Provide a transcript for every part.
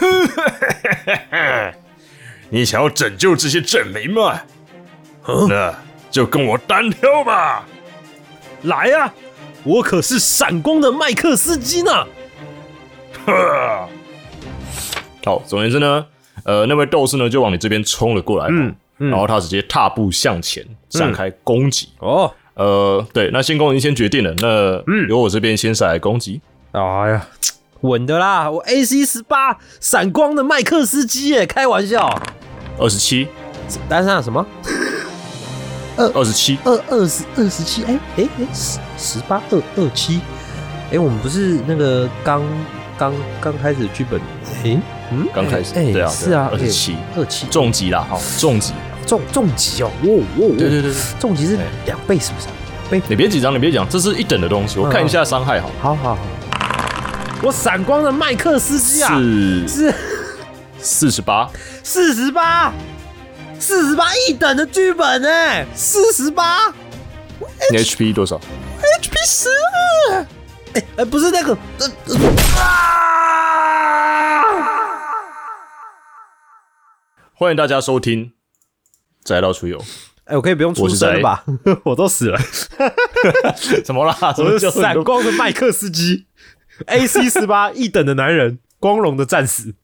你想要拯救这些镇民吗？那就跟我单挑吧！来呀、我可是闪光的麦克斯基呢！呵，好，总而言之呢，呃，那位斗士呢就往你这边冲了过来，嗯，然后他直接踏步向前展开攻击。哦，呃，对，那先攻已经先决定了，那由我这边先上来攻击。哎呀，稳的啦！我 AC 十八闪光的麦克斯基耶，开玩笑。二十七，单上什么？二二十七，二二十二十七？哎哎哎，十十八二二七？哎，我们不是那个刚刚刚开始剧本？哎，嗯，刚开始，哎，对啊，是啊，二十七，二七重疾啦，好，重疾，重重疾哦，哦哦，对对对对，重疾是两倍是不是？倍？你别紧张，你别讲，这是一等的东西，我看一下伤害，好，好好好。我闪光的麦克斯基啊，是。是。四十八，四十八，四十八一等的剧本呢，四十八。你 HP 多少？，HP 十二，哎哎，不是那个，呃啊！欢迎大家收听《宅到出游》。哎，我可以不用出声了吧？我都死了，怎么啦？我是闪光的麦克斯基，AC 十八 一等的男人，光荣的战死。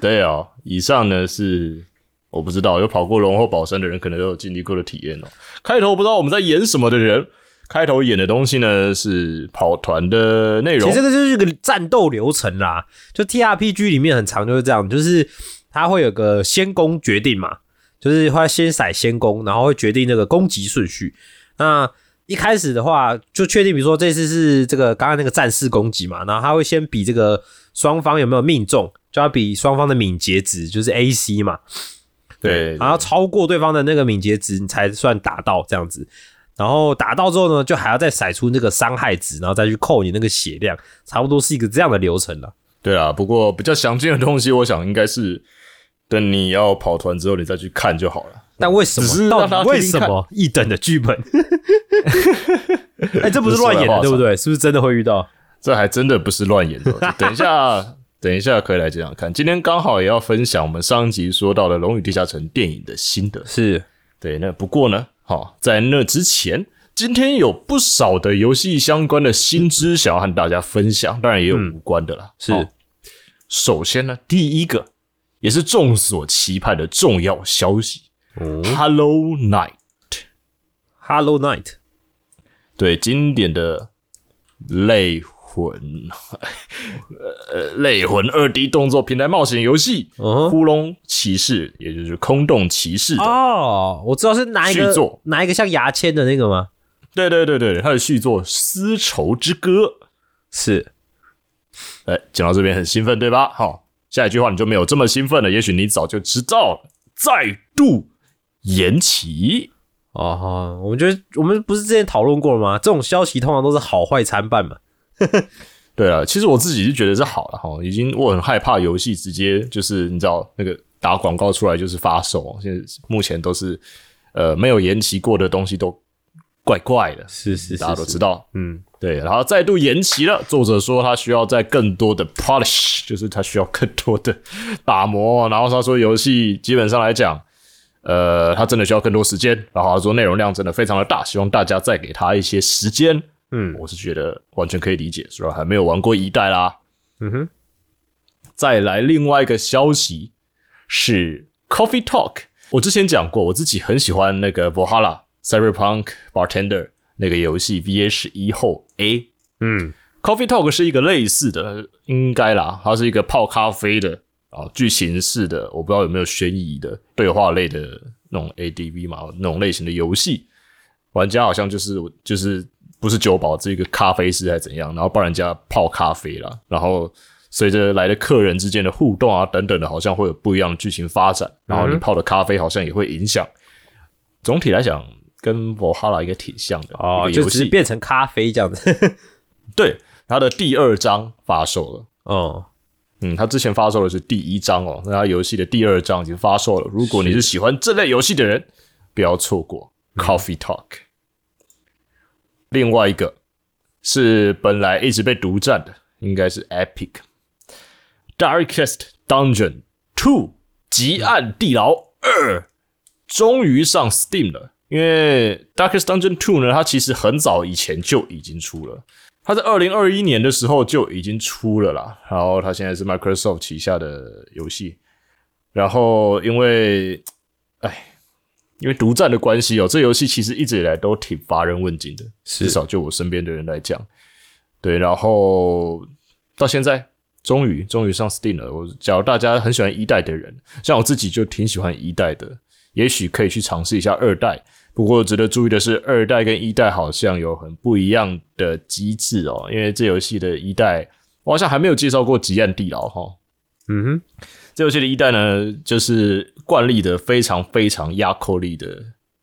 对哦，以上呢是我不知道有跑过龙后宝山的人，可能都有经历过的体验哦。开头不知道我们在演什么的人，开头演的东西呢是跑团的内容。其实这个就是一个战斗流程啦，就 T R P G 里面很常就是这样，就是它会有个先攻决定嘛，就是会先骰先攻，然后会决定那个攻击顺序。那一开始的话，就确定，比如说这次是这个刚刚那个战士攻击嘛，然后他会先比这个双方有没有命中，就要比双方的敏捷值，就是 A C 嘛，对，然后超过对方的那个敏捷值，你才算打到这样子。然后打到之后呢，就还要再甩出那个伤害值，然后再去扣你那个血量，差不多是一个这样的流程了。对啊，不过比较详尽的东西，我想应该是等你要跑团之后，你再去看就好了。但为什么？到底为什么一等的剧本？哎、这不是乱演的，对不对？是不是真的会遇到？这还真的不是乱演的。等一下，等一下可以来讲讲看。今天刚好也要分享我们上一集说到的《龙与地下城》电影的心得。是对，那不过呢，好、在那之前，今天有不少的游戏相关的新知想要和大家分享，当然也有无关的啦。是好首先呢，第一个也是众所期盼的重要消息，哦 Hello Night》Hello Night，对经典的类魂，呃，类魂二 D 动作平台冒险游戏《窟窿骑士》，也就是空洞骑士的哦，我知道是哪一个续作哪一个像牙签的那个吗？对对对对，它的续作《丝绸之歌》。是哎，讲到这边很兴奋，对吧？好，下一句话你就没有这么兴奋了。也许你早就知道了，再度延期。哦，我们觉得我们不是之前讨论过了吗？这种消息通常都是好坏参半嘛。对啊，其实我自己是觉得是好了哈，已经我很害怕游戏直接就是你知道那个打广告出来就是发售，现在目前都是呃没有延期过的东西都怪怪的，是是大家都知道。嗯，对，然后再度延期了。作者说他需要在更多的 polish，就是他需要更多的打磨。然后他说游戏基本上来讲，呃，他真的需要更多时间。然后他说内容量真的非常的大，希望大家再给他一些时间。嗯我是觉得完全可以理解，虽然还没有玩过一代啦。嗯哼，再来另外一个消息是 Coffee Talk，我之前讲过，我自己很喜欢那个 Valhalla Cyberpunk Bartender 那个游戏 VA 十一后 A。嗯 Coffee Talk 是一个类似的，应该啦，它是一个泡咖啡的啊，剧情式的，我不知道有没有悬疑的对话类的那种 ADV 嘛，那种类型的游戏，玩家好像就是就是不是酒保，这个咖啡师还是怎样，然后帮人家泡咖啡啦，然后随着来的客人之间的互动啊等等的，好像会有不一样的剧情发展。然后你泡的咖啡好像也会影响。总体来讲，跟我哈拉应该挺像的哦，一个游戏。就只是变成咖啡这样子。对，它的第二章发售了。哦，嗯，它之前发售的是第一章哦，那他游戏的第二章已经发售了。如果你是喜欢这类游戏的人，不要错过 Coffee Talk。另外一个是本来一直被独占的，应该是 Epic Darkest Dungeon Two 极暗地牢二，终于上 Steam 了。因为 Darkest Dungeon Two 呢，它其实很早以前就已经出了。它在二零二一年的时候就已经出了啦，然后它现在是 Microsoft 旗下的游戏，然后因为，哎，因为独占的关系哦，这游戏其实一直以来都挺乏人问津的，至少就我身边的人来讲，对，然后到现在终于终于上 Steam 了。我假如大家很喜欢一代的人，像我自己就挺喜欢一代的，也许可以去尝试一下二代。不过值得注意的是，二代跟一代好像有很不一样的机制哦。因为这游戏的一代，我好像还没有介绍过极暗地牢哈。嗯哼，这游戏的一代呢，就是惯例的非常非常压扣力的、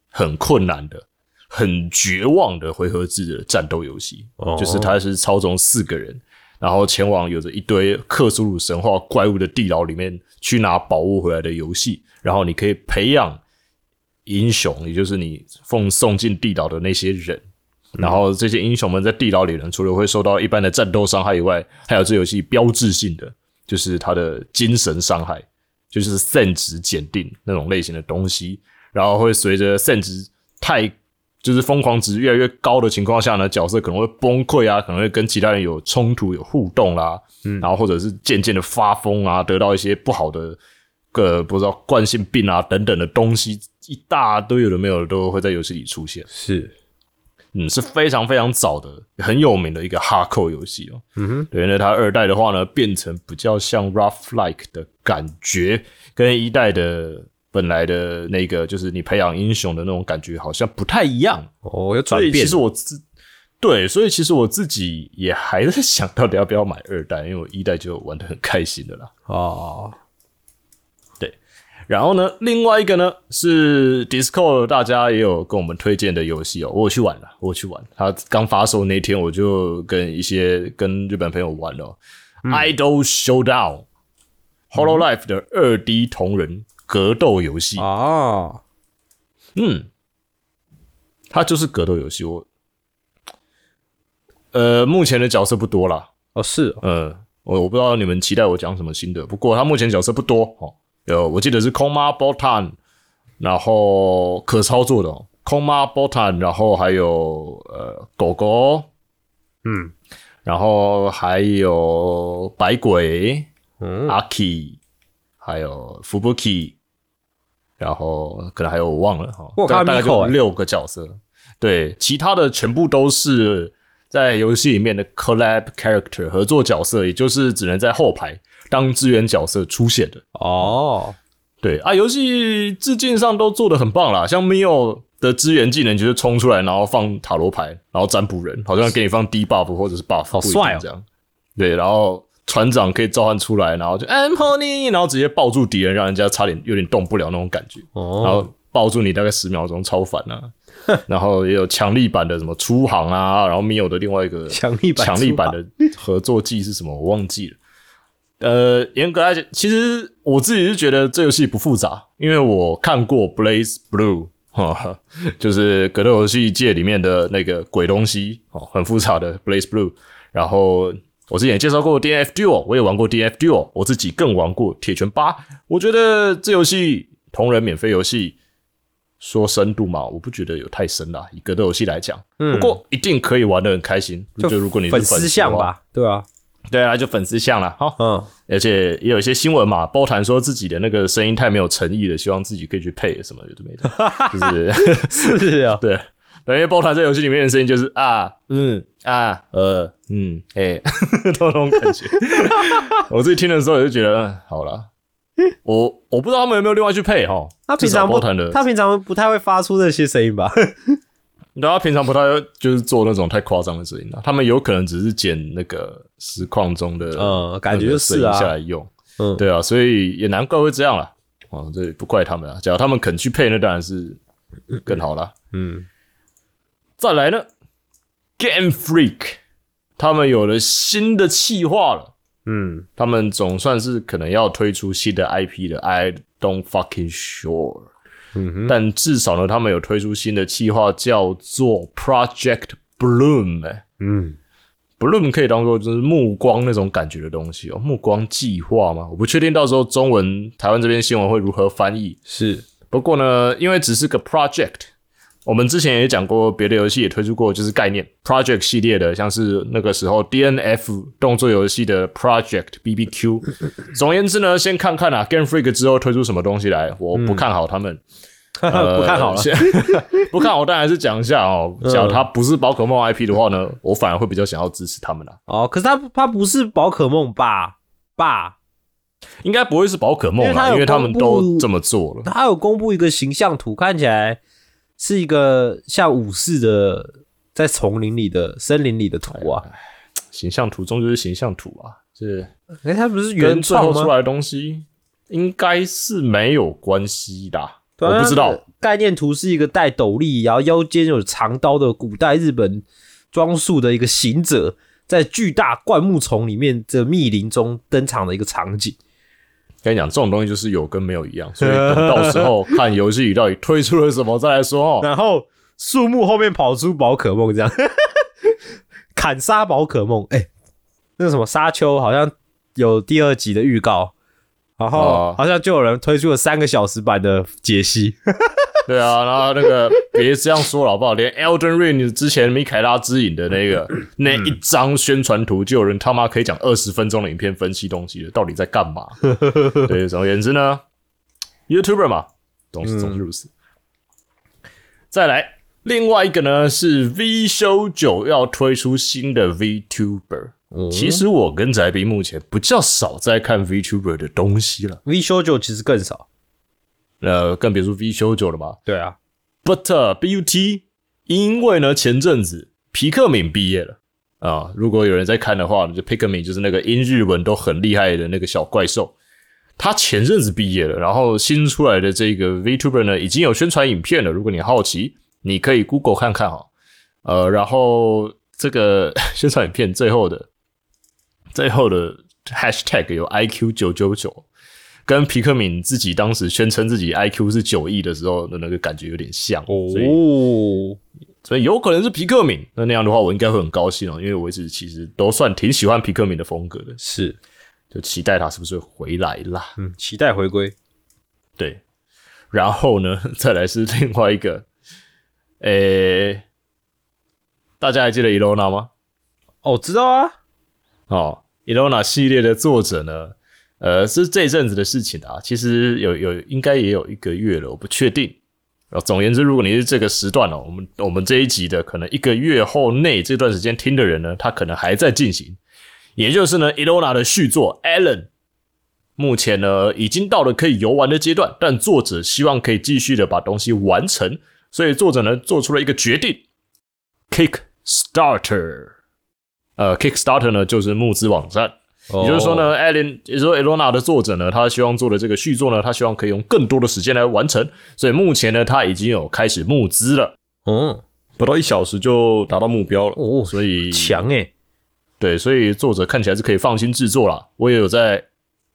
很困难的、很绝望的回合制的战斗游戏。哦就是它是操纵四个人，然后前往有着一堆克苏鲁神话怪物的地牢里面去拿宝物回来的游戏。然后你可以培养英雄，也就是你奉送进地牢的那些人。然后这些英雄们在地牢里呢，除了会受到一般的战斗伤害以外，还有这游戏标志性的，就是他的精神伤害，就是 sen 值检定那种类型的东西。然后会随着 sen 值太就是疯狂值越来越高的情况下呢，角色可能会崩溃啊，可能会跟其他人有冲突、有互动啦，嗯，然后或者是渐渐的发疯啊，得到一些不好的个不知道惯性病啊等等的东西，一大堆有的没有的都会在游戏里出现。是，嗯，是非常非常早的、很有名的一个哈扣游戏哦。嗯哼，对，那它二代的话呢，变成比较像 rough like 的感觉，跟一代的本来的那个就是你培养英雄的那种感觉好像不太一样。哦，有转变其实。我自对，所以其实我自己也还在想到底要不要买二代，因为我一代就玩的很开心的啦。哦，然后呢，另外一个呢是 Discord，大家也有跟我们推荐的游戏哦，我有去玩了，我有去玩。它刚发售那天，我就跟一些跟日本朋友玩了、哦 Idol Showdown Hollow Life 的二 D 同人格斗游戏。啊，嗯，它就是格斗游戏。我呃，目前的角色不多啦，哦是哦，呃，我我不知道你们期待我讲什么新的，不过他目前角色不多哦。有我记得是空妈 Botan，然后可操作的、哦、空妈 Botan，然后还有呃狗狗，嗯。然后还有白鬼、嗯，阿 K，还有 Fubuki，然后可能还有我忘了哈，大大概就六个角色，对，其他的全部都是在游戏里面的 collab character 合作角色，也就是只能在后排当支援角色出现的。哦，对啊，游戏致敬上都做的很棒啦，像 Mio 的支援技能就是冲出来，然后放塔罗牌，然后占卜人，好像给你放低 buff 或者是 buff，好帅哦这样。对，然后船长可以召唤出来，然后就 I'm honey，然后直接抱住敌人，让人家差点有点动不了那种感觉。哦然哦，后抱住你大概十秒钟，超烦啊。然后也有强力版的什么出航啊，然后 Mio 的另外一个强力版强力版的合作技是什么？我忘记了。呃，严格来讲，其实我自己是觉得这游戏不复杂，因为我看过 Blaze Blue，哈，就是格斗游戏界里面的那个鬼东西哦，很复杂的 Blaze Blue。然后我之前也介绍过 DNF Duel，我也玩过 DNF Duel，我自己更玩过铁拳八。我觉得这游戏同人免费游戏，说深度嘛，我不觉得有太深啦。以格斗游戏来讲，不过一定可以玩的很开心。就如果你是粉丝丝像，吧，对啊，对啊，就粉丝像了。好，嗯，而且也有一些新闻嘛，包谈说自己的那个声音太没有诚意了，希望自己可以去配什么有的没的，就是是啊，对。对，因为包谈在游戏里面的声音就是啊，嗯啊，呃，嗯，哎、都那种感觉。我自己听的时候也就觉得，嗯，好了，我我不知道他们有没有另外去配哈。他平常不他平常不太会发出这些声音吧？然后他平常不太就是做那种太夸张的声音啊，他们有可能只是剪那个实况中的嗯感觉是啊下来用，嗯对啊，所以也难怪会这样了。哦，这也不怪他们啊，假如他们肯去配，那当然是更好啦。嗯，再来呢，Game Freak 他们有了新的企划了。嗯，他们总算是可能要推出新的 IP 了，I don't fucking sure。嗯，但至少呢，他们有推出新的计划，叫做 Project Bloom、欸。嗯，Bloom 可以当做就是目光那种感觉的东西哦，目光计划吗？我不确定到时候中文台湾这边新闻会如何翻译。是，不过呢，因为只是个 project，我们之前也讲过，别的游戏也推出过，就是概念 project 系列的，像是那个时候 DNF 动作游戏的 Project BBQ。总而言之呢，先看看啊，Game Freak 之后推出什么东西来，我不看好他们。呃 不看好了，先 不看好，当然是讲一下哦。假如它不是宝可梦 IP 的话呢，我反而会比较想要支持他们啦。哦，可是他他不是宝可梦吧？吧，应该不会是宝可梦啦，因为它有因为他们都这么做了。他有公布一个形象图，看起来是一个像武士的在丛林里的森林里的图啊。形象图终究是形象图啊，是哎、它不是跟原创吗？出来的东西应该是没有关系的我不知道，概念图是一个戴斗笠，然后腰间有长刀的古代日本装束的一个行者，在巨大灌木丛里面的密林中登场的一个场景。跟你讲，这种东西就是有跟没有一样，所以等到时候看游戏里到底推出了什么再来说哦。然后树木后面跑出宝可梦，这样 砍杀宝可梦。哎、那个什么沙丘好像有第二集的预告，然后哦好像就有人推出了三个小时版的解析。对啊，然后那个别这样说了好不好？连 Elden Ring 之前米凯拉之影的那个 那一张宣传图，就有人他妈可以讲二十分钟的影片分析东西了，到底在干嘛？对，总而言之呢，YouTuber 嘛，总是总是如此。再来，另外一个呢是 V 修九要推出新的 VTuber。其实我跟宅斌目前比较少在看 VTuber 的东西了，V 修九其实更少。呃，更别说 V 修九了吧。对啊，But、BUT，因为呢前阵子皮克敏毕业了啊，如果有人在看的话，就皮克敏就是那个英日文都很厉害的那个小怪兽，他前阵子毕业了，然后新出来的这个 VTuber 呢已经有宣传影片了，如果你好奇，你可以 Google 看看哈。呃，然后这个 宣传影片最后的最后的 Hashtag 有 IQ 九九九。跟皮克敏自己当时宣称自己 IQ 是九亿的时候的那个感觉有点像，所以哦，所以有可能是皮克敏。那那样的话，我应该会很高兴哦，因为我一直其实都算挺喜欢皮克敏的风格的，是，就期待他是不是会回来啦。嗯，期待回归。对，然后呢，再来是另外一个，诶、大家还记得 Elona 吗？哦，知道啊，哦，Elona 系列的作者呢，呃，是这阵子的事情啊，其实有有应该也有一个月了，我不确定。然后总而言之，如果你是这个时段哦，我们我们这一集的可能一个月后内这段时间听的人呢，他可能还在进行，也就是呢，Elona 的续作 Alan，目前呢已经到了可以游玩的阶段，但作者希望可以继续的把东西完成，所以作者呢做出了一个决定，Kickstarter。呃，Kickstarter 呢就是募资网站，也就是说呢，艾琳，也就是说 Elona 的作者呢，他希望做的这个续作呢，他希望可以用更多的时间来完成，所以目前呢，他已经有开始募资了，嗯，不到一小时就达到目标了，哦所以强诶，对，所以作者看起来是可以放心制作啦。我也有在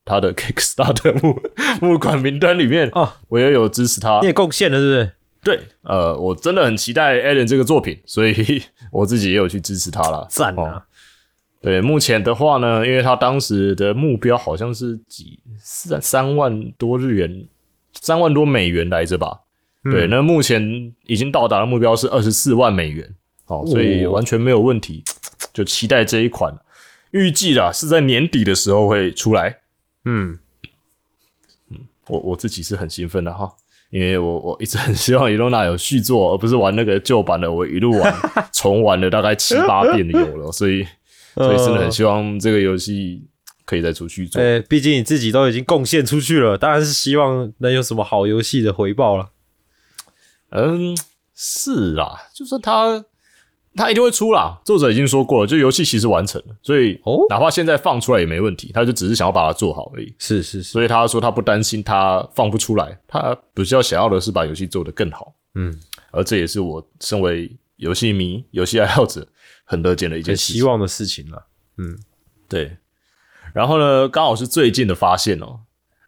他的 Kickstarter 募募款名单里面，啊，我也有支持他你。也贡献了，是不是？对，呃，我真的很期待 Allen 这个作品，所以 我自己也有去支持他啦。哦赞啊！对，目前的话呢，因为他当时的目标好像是几三三万多日元，三万多美元来着吧？对，那目前已经到达的目标是二十四万美元，好、所以哦。完全没有问题，就期待这一款，预计啦是在年底的时候会出来。嗯，我我自己是很兴奋的哈，因为我我一直很希望 Elona 有续作，而不是玩那个旧版的，我一路玩 重玩了大概七八遍的有了，所以所以真的很希望这个游戏可以再出续作。呃，毕竟你自己都已经贡献出去了，当然是希望能有什么好游戏的回报了。嗯，是啦，就算他他一定会出啦。作者已经说过了，就游戏其实完成了，所以哦哪怕现在放出来也没问题，他就只是想要把它做好而已。是是是，所以他说他不担心他放不出来，他比较想要的是把游戏做得更好。嗯，而这也是我身为游戏迷、游戏爱好者很乐见的一件事情。希望的事情了。嗯对，然后呢，刚好是最近的发现哦。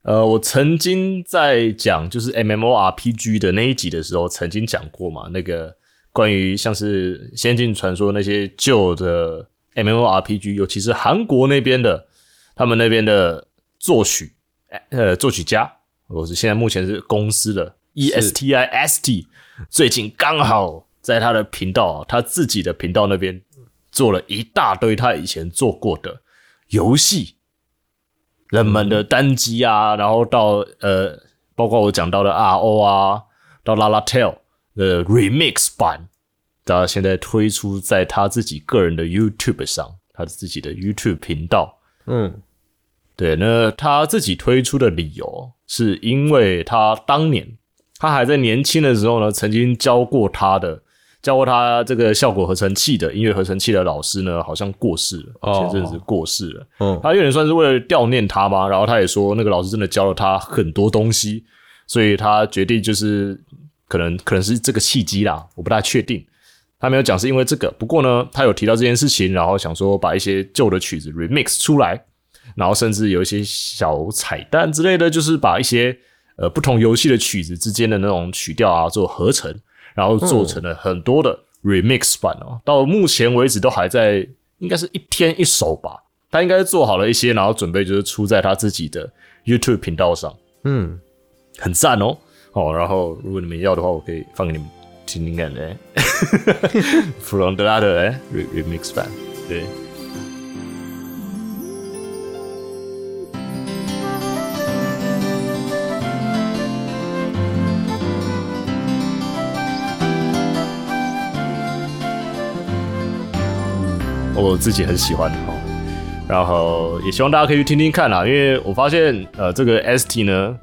呃，我曾经在讲就是 MMORPG 的那一集的时候，曾经讲过嘛，那个关于像是《仙境传说》那些旧的 MMORPG，尤其是韩国那边的，他们那边的作曲，呃，作曲家，我是现在目前是公司的 E S T I S T，最近刚好在他的频道，他自己的频道那边做了一大堆他以前做过的游戏，冷门的单机啊，然后到呃，包括我讲到的 RO 啊，到 Lala Tale 的 Remix 版，他现在推出在他自己个人的 YouTube 上，他自己的 YouTube 频道。嗯，对，那他自己推出的理由是因为他当年他还在年轻的时候呢，曾经教过他的教过他这个效果合成器的音乐合成器的老师呢，好像过世了，哦前阵子过世了。嗯他有点算是为了悼念他嘛，然后他也说那个老师真的教了他很多东西，所以他决定就是可能可能是这个契机啦，我不大确定。他没有讲是因为这个，不过呢，他有提到这件事情，然后想说把一些旧的曲子 remix 出来，然后甚至有一些小彩蛋之类的，就是把一些呃不同游戏的曲子之间的那种曲调啊做合成，然后做成了很多的 remix 版哦。到目前为止都还在，应该是一天一首吧。他应该是做好了一些，然后准备就是出在他自己的 YouTube 频道上，嗯，很赞哦。哦，然后如果你们要的话，我可以放给你们听听看的。From the 哎，re remix 版，对。我自己很喜欢哦，然后也希望大家可以去听听看啦，因为我发现呃，这个 ST 呢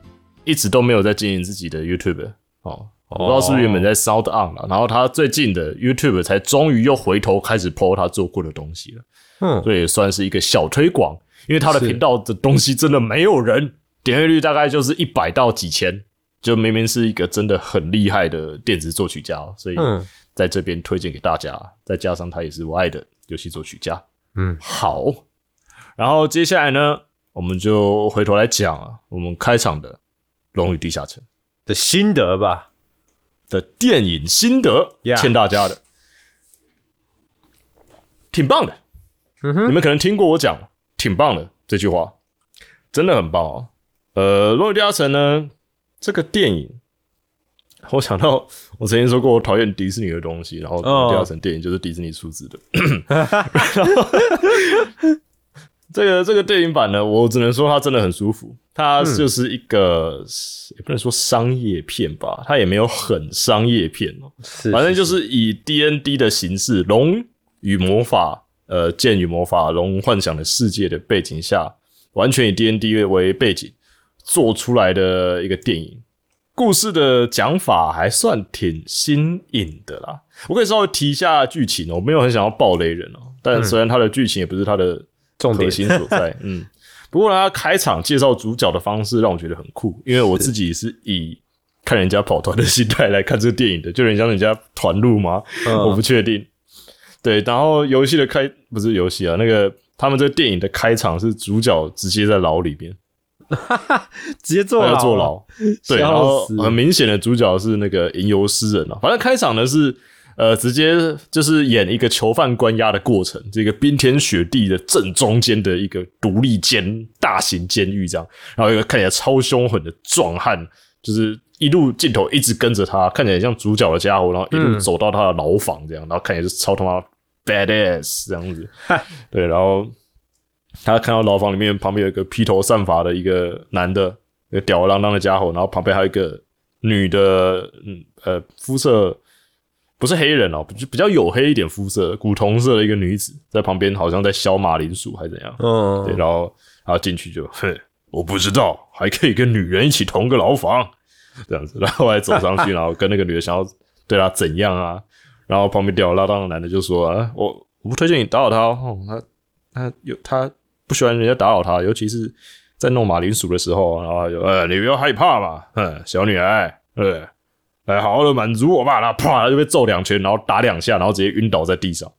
一直都没有在经营自己的 YouTube 哦，我不知道是不是原本在 Sound On 了，然后他最近的 YouTube 才终于又回头开始 PO 他做过的东西了，嗯。所以也算是一个小推广，因为他的频道的东西真的没有人，点阅率大概就是一百到几千，就明明是一个真的很厉害的电子作曲家哦，所以嗯。在这边推荐给大家，再加上他也是我爱的游戏作曲家，嗯，好，然后接下来呢，我们就回头来讲啊，我们开场的《龙与地下城》的心得吧。的电影心得 Yeah 欠大家的，挺棒的。嗯哼你们可能听过我讲“挺棒的”这句话，真的很棒哦。呃，《龙与地下城》呢，这个电影，我想到我曾经说过我讨厌迪士尼的东西，然后《第二层》电影就是迪士尼出资的。这个这个电影版呢，我只能说它真的很舒服。它就是一个、也不能说商业片吧，它也没有很商业片哦。是，反正就是以 D N D 的形式，龙与魔法，呃，剑与魔法，龙幻想的世界的背景下，完全以 D N D 为背景做出来的一个电影。故事的讲法还算挺新颖的啦。我可以稍微提一下剧情哦，我没有很想要暴雷人哦，但虽然它的剧情也不是它的重点核心所在，嗯。不过呢，他开场介绍主角的方式让我觉得很酷，因为我自己是以看人家跑团的心态来看这个电影的，就有点像人家团路吗？嗯我不确定。对，然后游戏的开不是游戏啊，那个他们这个电影的开场是主角直接在牢里面，直接坐牢，要坐牢。对，然后很明显的主角是那个吟游诗人啊。反正开场呢是呃直接就是演一个囚犯关押的过程，这个冰天雪地的正中间的一个独立监大型监狱这样，然后一个看起来超凶狠的壮汉，就是一路镜头一直跟着他，看起来像主角的家伙，然后一路嗯走到他的牢房这样，然后看起来是超他妈 badass 这样子。对，然后他看到牢房里面旁边有一个披头散发的一个男的，一个吊儿郎当的家伙，然后旁边还有一个女的，嗯呃，肤色不是黑人哦，就比较黝黑一点肤色，古铜色的一个女子在旁边，好像在削马铃薯还是怎样。嗯，对，然后然后进去就，哼，我不知道还可以跟女人一起同个牢房，这样子，然后还走上去，然后跟那个女的想要对她怎样啊？然后旁边吊儿郎当的男的就说：“啊，我我不推荐你打扰他哦，他他有他不喜欢人家打扰他，尤其是在弄马铃薯的时候。”然后就呃，你不要害怕嘛，嗯，小女孩，对，来好好的满足我吧。然后啪，他就被揍两拳，然后打两下，然后直接晕倒在地上。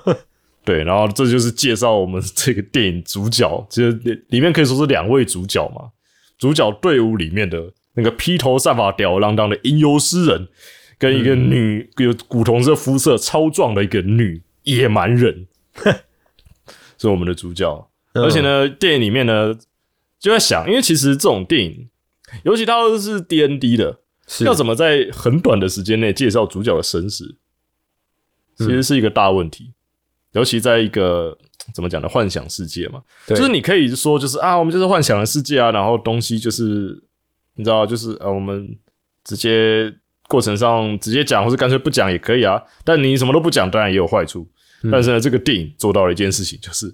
对，然后这就是介绍我们这个电影主角，其实里里面可以说是两位主角嘛。主角队伍里面的那个披头散发、吊儿郎当的吟游诗人，跟一个女有古铜色肤色、超壮的一个女野蛮人，是我们的主角。嗯而且呢，电影里面呢就在想，因为其实这种电影，尤其它都是 D N D 的，要怎么在很短的时间内介绍主角的身世，其实是一个大问题。尤其在一个怎么讲呢，幻想世界嘛，就是你可以说就是啊，我们就是幻想的世界啊，然后东西就是你知道，就是呃，我们直接过程上直接讲，或是干脆不讲也可以啊。但你什么都不讲，当然也有坏处。但是呢，这个电影做到了一件事情，就是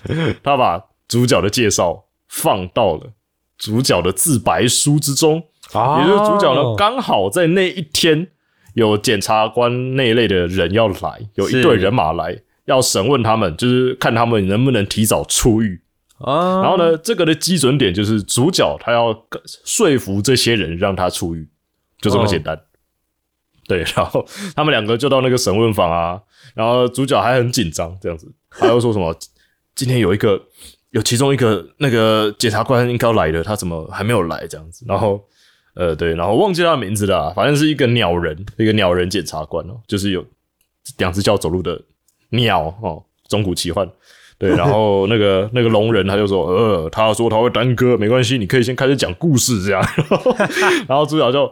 他把主角的介绍放到了主角的自白书之中。啊也就是主角呢，刚好在那一天有检察官那一类的人要来，有一队人马来要审问他们，就是看他们能不能提早出狱。啊，然后呢，这个的基准点就是主角他要说服这些人让他出狱，就这么简单。对，然后他们两个就到那个审问房啊，然后主角还很紧张，这样子，还要说什么今天有一个有其中一个那个检察官应该要来的，他怎么还没有来这样子？然后呃对，然后忘记他的名字了，反正是一个鸟人，一个鸟人检察官哦，就是有两只脚走路的鸟哦，中古奇幻。对，然后 那个那个龙人他就说，呃，他说他会耽搁，没关系，你可以先开始讲故事这样。然后主角就，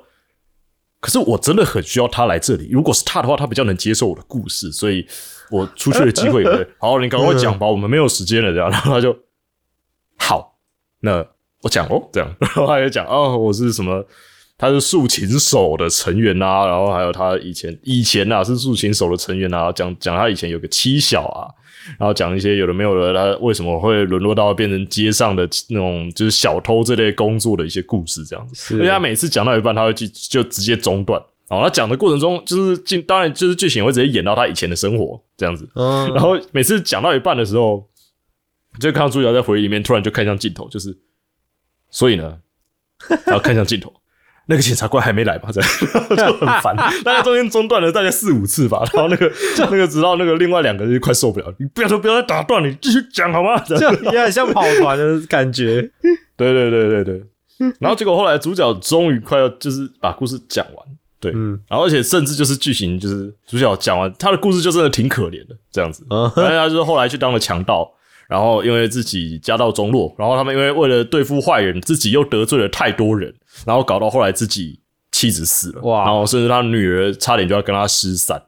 可是我真的很需要他来这里，如果是他的话，他比较能接受我的故事，所以我出去的机会也会。好，你赶快讲吧，我们没有时间了这样。然后他就，好，那我讲哦，这样，然后他也讲哦，我是什么。他是竖琴手的成员啊，然后还有他以前以前啊是竖琴手的成员啊，讲讲他以前有个妻小啊，然后讲一些有的没有的，他为什么会沦落到变成街上的那种就是小偷这类工作的一些故事这样子。而且他每次讲到一半，他会就就直接中断。然后他讲的过程中，就是进当然就是剧情会直接演到他以前的生活这样子。嗯，然后每次讲到一半的时候，就看到主角在回忆里面突然就看向镜头，就是所以呢，然后看向镜头。那个检察官还没来吧，这样 就很烦。大概中间中断了大概四五次吧，然后那个 那个直到那个另外两个人就快受不了，你不要说不要再打断，你继续讲好吗？这样这有点像跑团的感觉。对对对对对。然后结果后来主角终于快要就是把故事讲完，对，嗯然后而且甚至就是剧情就是主角讲完他的故事就真的挺可怜的这样子，嗯反正他就是后来去当了强盗，然后因为自己家道中落，然后他们因为为了对付坏人，自己又得罪了太多人，然后搞到后来自己妻子死了，哇然后甚至他女儿差点就要跟他失散，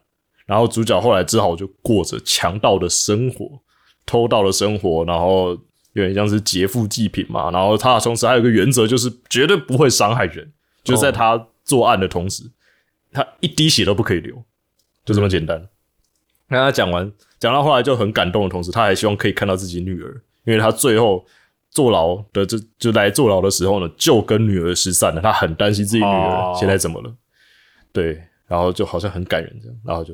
然后主角后来只好就过着强盗的生活，偷盗的生活，然后有点像是劫富济贫嘛。然后他同时还有一个原则，就是绝对不会伤害人，就是在他作案的同时，他一滴血都不可以流，就这么简单。那他讲完，讲到后来就很感动的同时，他还希望可以看到自己女儿，因为他最后坐牢的就就来坐牢的时候呢，就跟女儿失散了，他很担心自己女儿哦现在怎么了。对，然后就好像很感人这样，然后就，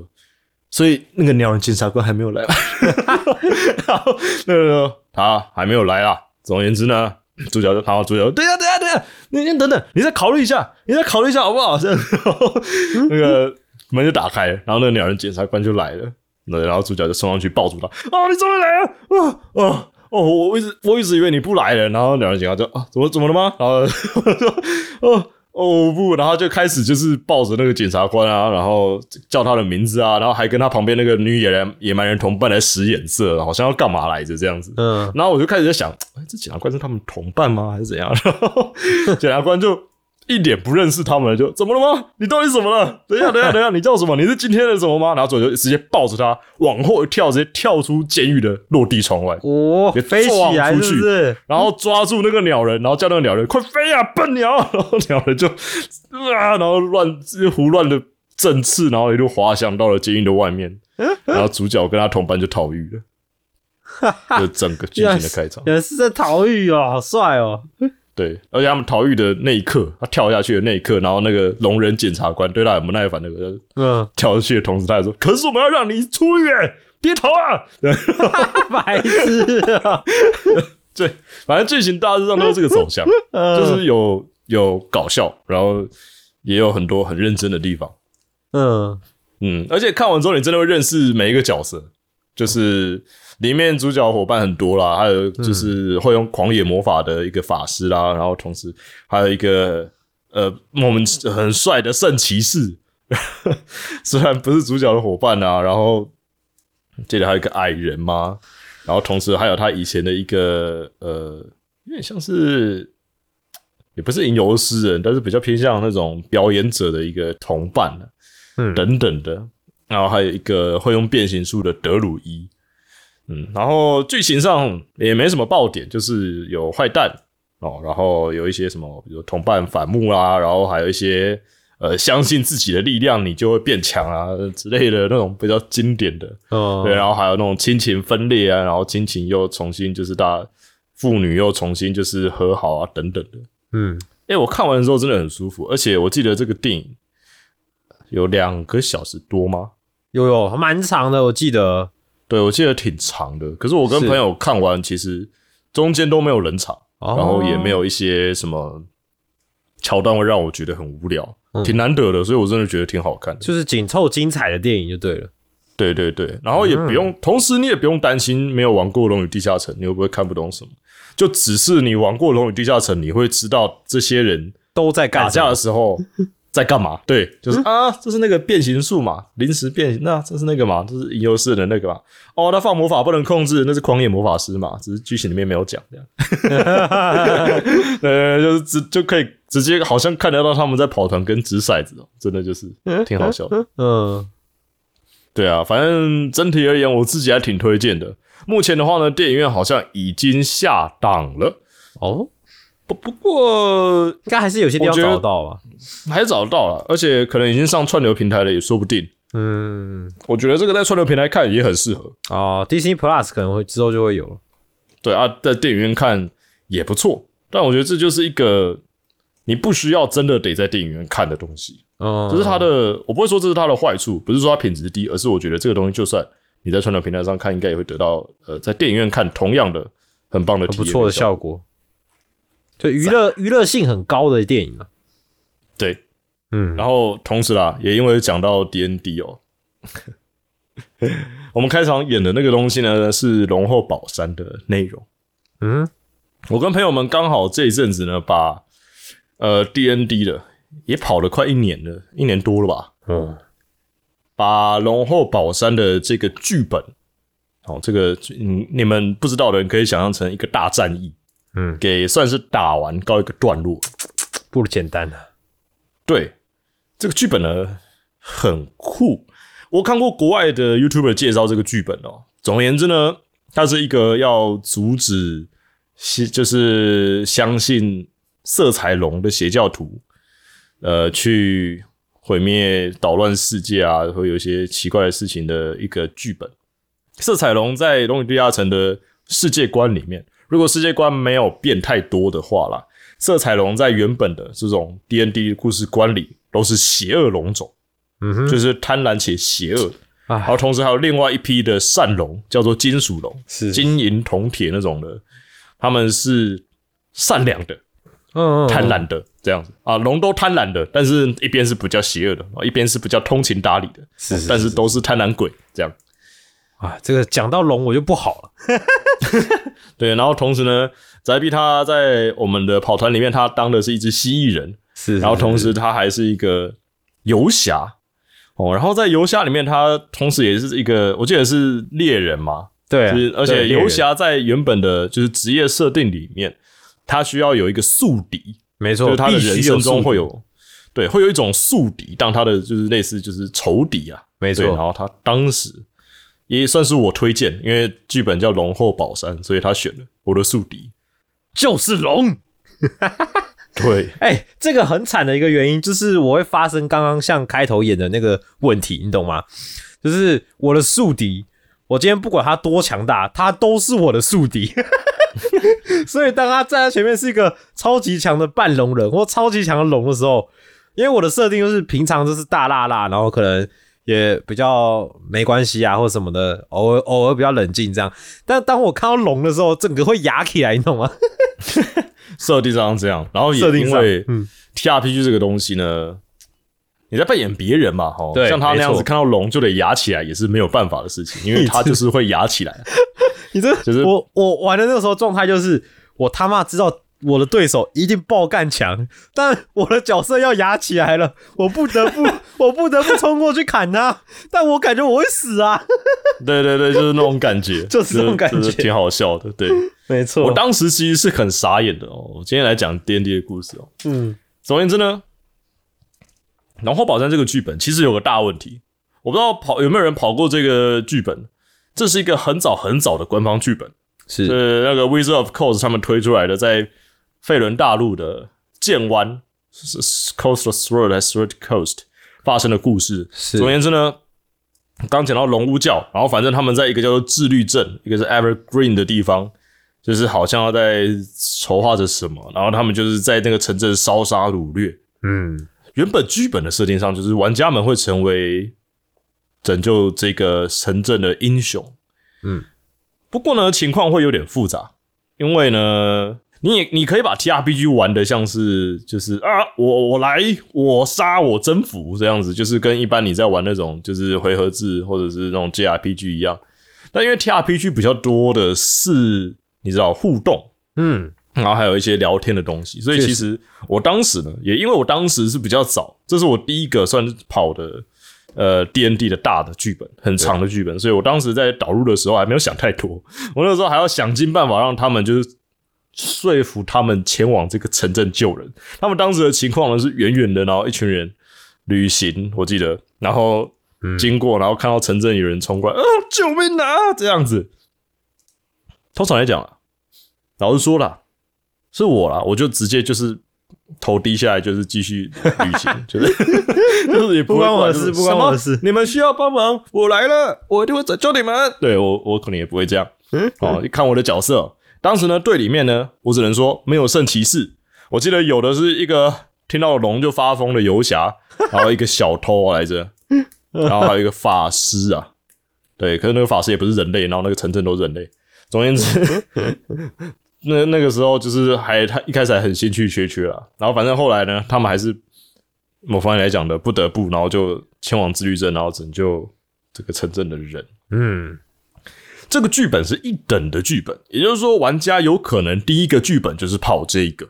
所以那个鸟人检察官还没有来，然后那个他还没有来啦。总而言之呢，主角就然后主角就，对呀对呀对呀，你先等等，你再考虑一下，你再考虑一下好不好？这样，然后那个门就打开了，然后那个鸟人检察官就来了，那然后主角就冲上去抱住他，啊，你终于来了，啊啊。哦，我一直我一直以为你不来了，然后两人警察就啊，怎么怎么了吗？然后 我说哦哦不，然后就开始就是抱着那个检察官啊，然后叫他的名字啊，然后还跟他旁边那个女野人野蛮人同伴来使眼色，好像要干嘛来着这样子。嗯，然后我就开始在想，哎，这检察官是他们同伴吗？还是怎样？然后检察官就一脸不认识他们，就怎么了吗？你到底怎么了？等一下，等一下，等一下，你叫什么？你是今天的什么吗？然后左就直接抱着他往后一跳，直接跳出监狱的落地窗外，哦，给飞起来出去不是？然后抓住那个鸟人，然后叫那个鸟人快飞啊，笨鸟！然后鸟人就啊，然后乱胡乱的振翅，然后一路滑翔到了监狱的外面，然后主角跟他同伴就逃狱了。这整个剧情的开场，也是在逃狱哦，好帅哦！对，而且他们逃狱的那一刻，他跳下去的那一刻，然后那个龙人检察官对他很不耐烦，那个嗯，跳下去的同时，他还说：“可是我们要让你出狱，别逃啊！”对 白痴啊，对，反正剧情大致上都是这个走向，就是有有搞笑，然后也有很多很认真的地方。嗯嗯，而且看完之后，你真的会认识每一个角色，就是里面主角伙伴很多啦，还有就是会用狂野魔法的一个法师啦，然后同时还有一个呃我们很帅的圣骑士，虽然不是主角的伙伴啊，然后这里还有一个矮人嘛，然后同时还有他以前的一个呃，有点像是。也不是吟游诗人，但是比较偏向那种表演者的一个同伴啊嗯。等等的，然后还有一个会用变形术的德鲁伊，嗯，然后剧情上也没什么爆点，就是有坏蛋哦，然后有一些什么，比如同伴反目啦，然后还有一些呃相信自己的力量你就会变强啊之类的那种比较经典的，哦，对，然后还有那种亲情分裂啊，然后亲情又重新就是大家父女又重新就是和好啊等等的，嗯，哎、我看完的时候真的很舒服，而且我记得这个电影有两个小时多吗？有有蛮长的，我记得，对，我记得挺长的。可是我跟朋友看完，其实中间都没有冷场，哦然后也没有一些什么桥段会让我觉得很无聊，嗯挺难得的，所以我真的觉得挺好看的。就是紧凑精彩的电影就对了。对对对，然后也不用，同时你也不用担心没有玩过《龙与地下城》，你会不会看不懂什么？就只是你玩过《龙与地下城》，你会知道这些人都在干打架的时候在干嘛？对，就是、啊，这是那个变形术嘛，临时变形，那这是那个嘛，这是吟游诗人的那个嘛。哦，他放魔法不能控制，那是狂野魔法师嘛，只是剧情里面没有讲这样。呃，就是直就可以直接好像看得到他们在跑团跟掷骰子哦，真的就是挺好笑的。嗯，对啊，反正整体而言，我自己还挺推荐的。目前的话呢，电影院好像已经下档了，哦，不不过应该还是有些地方找得到吧。还是找得到了，而且可能已经上串流平台了，也说不定。嗯，我觉得这个在串流平台看也很适合。哦，Disney Plus 可能会之后就会有了。对啊，在电影院看也不错，但我觉得这就是一个你不需要真的得在电影院看的东西。嗯，这是它的，我不会说这是它的坏处，不是说它品质低，而是我觉得这个东西就算你在串流平台上看，应该也会得到呃在电影院看同样的很棒的，很不错的效果。就娱乐娱乐性很高的电影。啊。对，嗯，然后同时啦，也因为讲到 D N D 哦，我们开场演的那个东西呢是龙后宝山的内容。嗯，我跟朋友们刚好这一阵子呢，把呃 D N D 的也跑了快一年了，一年多了吧，嗯，把龙后宝山的这个剧本，哦，这个你你们不知道的人可以想象成一个大战役，嗯，给算是打完告一个段落。不简单啊。对，这个剧本呢很酷，我看过国外的 YouTuber 介绍这个剧本哦。总而言之呢，它是一个要阻止邪，就是相信色彩龙的邪教徒，呃，去毁灭、捣乱世界啊，会有一些奇怪的事情的一个剧本。色彩龙在《龙与地下城》的世界观里面，如果世界观没有变太多的话啦，色彩龙在原本的这种 D N D 故事观里都是邪恶龙种，嗯哼，就是贪婪且邪恶。啊然后同时还有另外一批的善龙，叫做金属龙，是金银铜铁那种的，他们是善良的、嗯，嗯贪婪的这样子啊。龙都贪婪的，但是一边是比较邪恶的，一边是比较通情达理的，是是但是都是贪婪鬼这样。啊，这个讲到龙我就不好了。对，然后同时呢，宅碧他在我们的跑团里面，他当的是一只蜥蜴人，是，然后同时他还是一个游侠哦，然后在游侠里面，他同时也是一个，我记得是猎人嘛，对啊，就是而且游侠在原本的就是职业设定里面，他需要有一个宿敌，没错，就是他的人生中会有对会有一种宿敌，当他的就是类似就是仇敌啊，没错然后他当时也算是我推荐，因为剧本叫《龙后宝山》，所以他选了我的宿敌。就是龙。对，哎、这个很惨的一个原因就是我会发生刚刚像开头演的那个问题，你懂吗？就是我的宿敌，我今天不管他多强大，他都是我的宿敌。所以当他站在前面是一个超级强的半龙人或超级强的龙的时候，因为我的设定就是平常就是大辣辣，然后可能也比较没关系啊或什么的，偶尔偶尔比较冷静这样。但当我看到龙的时候，整个会压起来，你懂吗？设定上这样，然后也设定上因为嗯 T R P G 这个东西呢，你在扮演别人嘛，哈，对像他那样子看到龙就得压起来，也是没有办法的事情，因为 他就是会压起来。你这就是我我玩的那个时候状态就是我他妈知道我的对手一定爆干强，但我的角色要压起来了，我不得不 我不得不冲过去砍他，但我感觉我会死啊！对对对，就是那种感觉，就是那种感觉就是挺好笑的。对没错我当时其实是很傻眼的哦。我今天来讲 D N D 的故事哦。嗯总而言之呢，《龙后宝山》这个剧本其实有个大问题，我不知道跑有没有人跑过这个剧本。这是一个很早很早的官方剧本，是是那个 Wizard of Coast 他们推出来的，在费伦大陆的剑湾是是 Coast of Sword 还是 Sword Coast 发生的故事。是总而言之呢，刚讲到龙屋教，然后反正他们在一个叫做自律镇，一个是 Evergreen 的地方，就是好像要在筹划着什么，然后他们就是在那个城镇烧杀掳掠。嗯原本剧本的设定上，就是玩家们会成为拯救这个城镇的英雄。嗯，不过呢，情况会有点复杂，因为呢，你也你可以把 T R P G 玩的像是就是啊，我我来我杀我征服这样子，就是跟一般你在玩那种就是回合制或者是那种 J R P G 一样。但因为 T R P G 比较多的是你知道互动，嗯。然后还有一些聊天的东西，所以其实我当时呢，也因为我当时是比较早，这是我第一个算是跑的呃 D N D 的大的剧本，很长的剧本，所以我当时在导入的时候还没有想太多，我那个时候还要想尽办法让他们就是说服他们前往这个城镇救人。他们当时的情况呢是远远的，然后一群人旅行，我记得，然后经过，然后看到城镇有人冲过来，啊，救命啊，这样子。通常来讲啊，老实说啦，是我啦，我就直接就是头低下来，就是继续旅行，就 是就是也不关我的事不关我的事你们需要帮忙，我来了，我一定会拯救你们。对我，我可能也不会这样。嗯哦，看我的角色，当时呢队里面呢，我只能说没有圣骑士，我记得有的是一个听到龙就发疯的游侠，然后一个小偷来着，然后还有一个法师啊，对，可是那个法师也不是人类，然后那个城镇都是人类。总而言之，那那个时候就是还他一开始还很兴趣缺缺啊，然后反正后来呢，他们还是某方面来讲的不得不，然后就前往自律镇，然后拯救这个城镇的人。嗯这个剧本是一等的剧本，也就是说，玩家有可能第一个剧本就是跑这一个，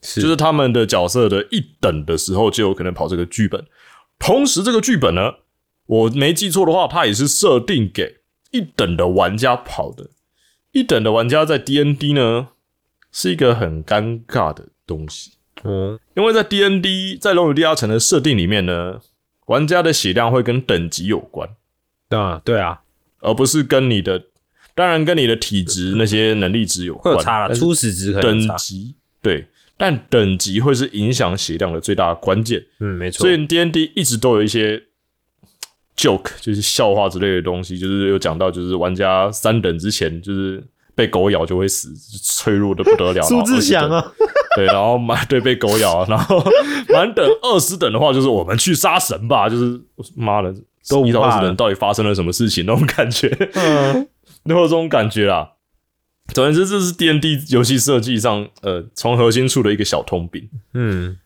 是就是他们的角色的一等的时候就有可能跑这个剧本。同时，这个剧本呢，我没记错的话，它也是设定给一等的玩家跑的。一等的玩家在 D N D 呢是一个很尴尬的东西，嗯因为在 D N D 在龙与地下城的设定里面呢，玩家的血量会跟等级有关。啊对啊，而不是跟你的，当然跟你的体质那些能力值有关，会有差了，初始值可能，等级对，但等级会是影响血量的最大的关键。嗯没错。所，以 D N D 一直都有一些 joke，就是笑话之类的东西，就是有讲到，就是玩家三等之前就是被狗咬就会死，脆弱的不得了。苏志祥啊，啊，对，然后满 对被狗咬，然后满等二十等的话，就是我们去杀神吧，就是妈的，都不一到二十人到底发生了什么事情那种感觉。嗯 都有这种感觉啦。总而言之，这是 D N D 游戏设计上呃从核心处的一个小通病。嗯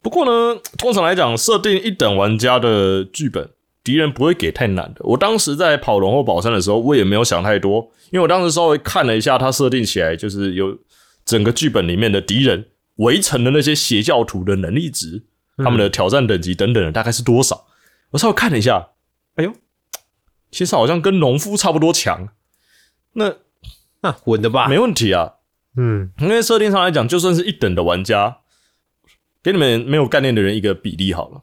不过呢，通常来讲，设定一等玩家的剧本，敌人不会给太难的。我当时在跑龙或宝山的时候，我也没有想太多，因为我当时稍微看了一下，它设定起来就是有整个剧本里面的敌人围城的那些邪教徒的能力值、他们的挑战等级等等的大概是多少。我稍微看了一下，哎呦，其实好像跟农夫差不多强。那那稳的吧，没问题啊，嗯因为设定上来讲，就算是一等的玩家，给你们没有概念的人一个比例好了。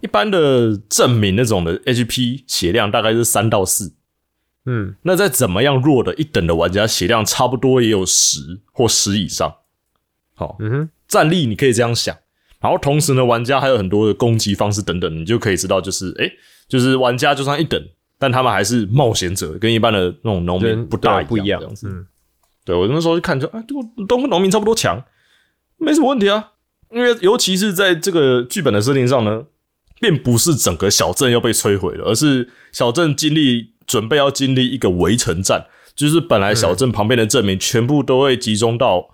一般的证明那种的 HP 血量大概是三到四，嗯那在怎么样弱的一等的玩家血量差不多也有十或十以上。好、嗯哼，战力你可以这样想，然后同时呢，玩家还有很多的攻击方式等等，你就可以知道，就是诶，就是玩家就算一等，但他们还是冒险者，跟一般的那种农民不大对不一样这样子。嗯对我那时候就看就，啊，都都跟农民差不多强，没什么问题啊。因为尤其是在这个剧本的设定上呢，并不是整个小镇要被摧毁了，而是小镇经历准备要经历一个围城战，就是本来小镇旁边的镇民全部都会集中到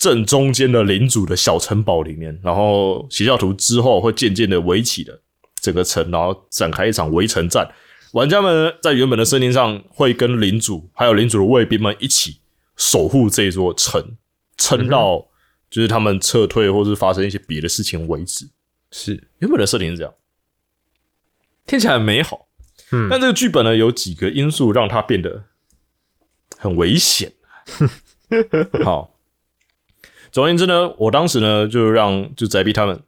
镇中间的领主的小城堡里面，然后邪教徒之后会渐渐的围起的整个城，然后展开一场围城战。玩家们在原本的森林上会跟领主还有领主的卫兵们一起守护这座城，撑到就是他们撤退或是发生一些别的事情为止。是，原本的设定是这样，听起来很美好，嗯但这个剧本呢有几个因素让它变得很危险。好，总而言之呢，我当时呢就让就宅逼他们，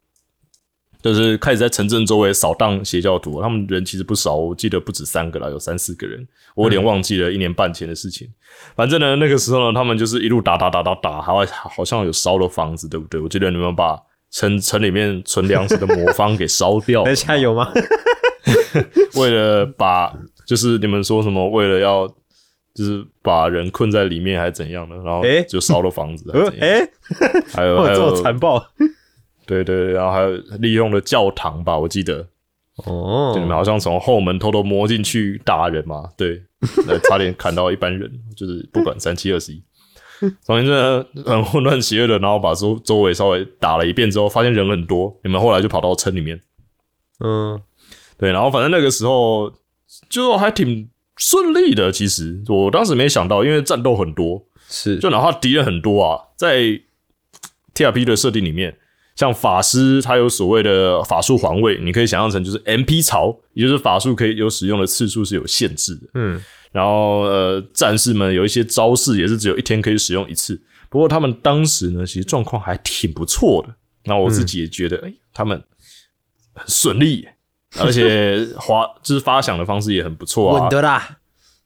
就是开始在城镇周围扫荡邪教徒，他们人其实不少，我记得不止三个啦，有三四个人，我有点忘记了一年半前的事情。反正呢，那个时候呢，他们就是一路打打打打打，还好像有烧了房子，对不对？我记得你们把城城里面存粮食的魔方给烧掉了 等一下有吗？为了把就是你们说什么，为了要就是把人困在里面还是怎样的，然后诶？就烧了房子？哎，还有哇这么还有残暴。对 对，对然后还有利用了教堂吧，我记得。哦。就你们好像从后门偷偷摸进去打人嘛，对，那差点砍到一般人，就是不管三七二十一。总而言之，很混乱邪恶的，然后把周周围稍微打了一遍之后，发现人很多，你们后来就跑到村里面，嗯，对，然后反正那个时候就还挺顺利的。其实我当时没想到，因为战斗很多，是就哪怕敌人很多啊，在 T R P 的设定里面，像法师他有所谓的法术环卫，你可以想象成就是 M P 槽，也就是法术可以有使用的次数是有限制的。嗯，然后呃，战士们有一些招式也是只有一天可以使用一次。不过他们当时呢，其实状况还挺不错的。那我自己也觉得，哎、他们很顺利耶，而且滑就是发响的方式也很不错啊稳。的啦，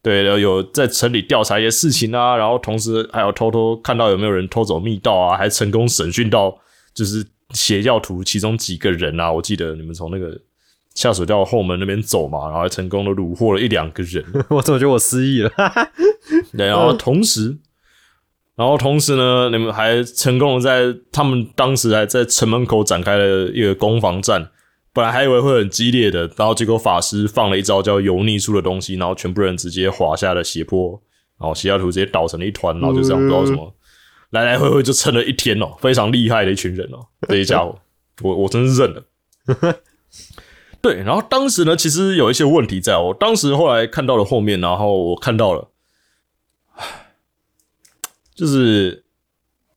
对，然后有在城里调查一些事情啊，然后同时还有偷偷看到有没有人偷走密道啊，还成功审讯到就是邪教徒其中几个人啊。我记得你们从那个下水道后门那边走嘛，然后还成功的虏获了一两个人。我怎么觉得我失忆了？对，然后同时，然后同时呢，你们还成功的在他们当时还在城门口展开了一个攻防战。本来还以为会很激烈的，然后结果法师放了一招叫油腻术的东西，然后全部人直接滑下了斜坡，然后西雅图直接倒成了一团，然后就这样不知道为什么，来来回回就撑了一天哦，非常厉害的一群人哦，这一家伙，我我真是认了。对，然后当时呢，其实有一些问题在我当时后来看到了后面，然后我看到了，就是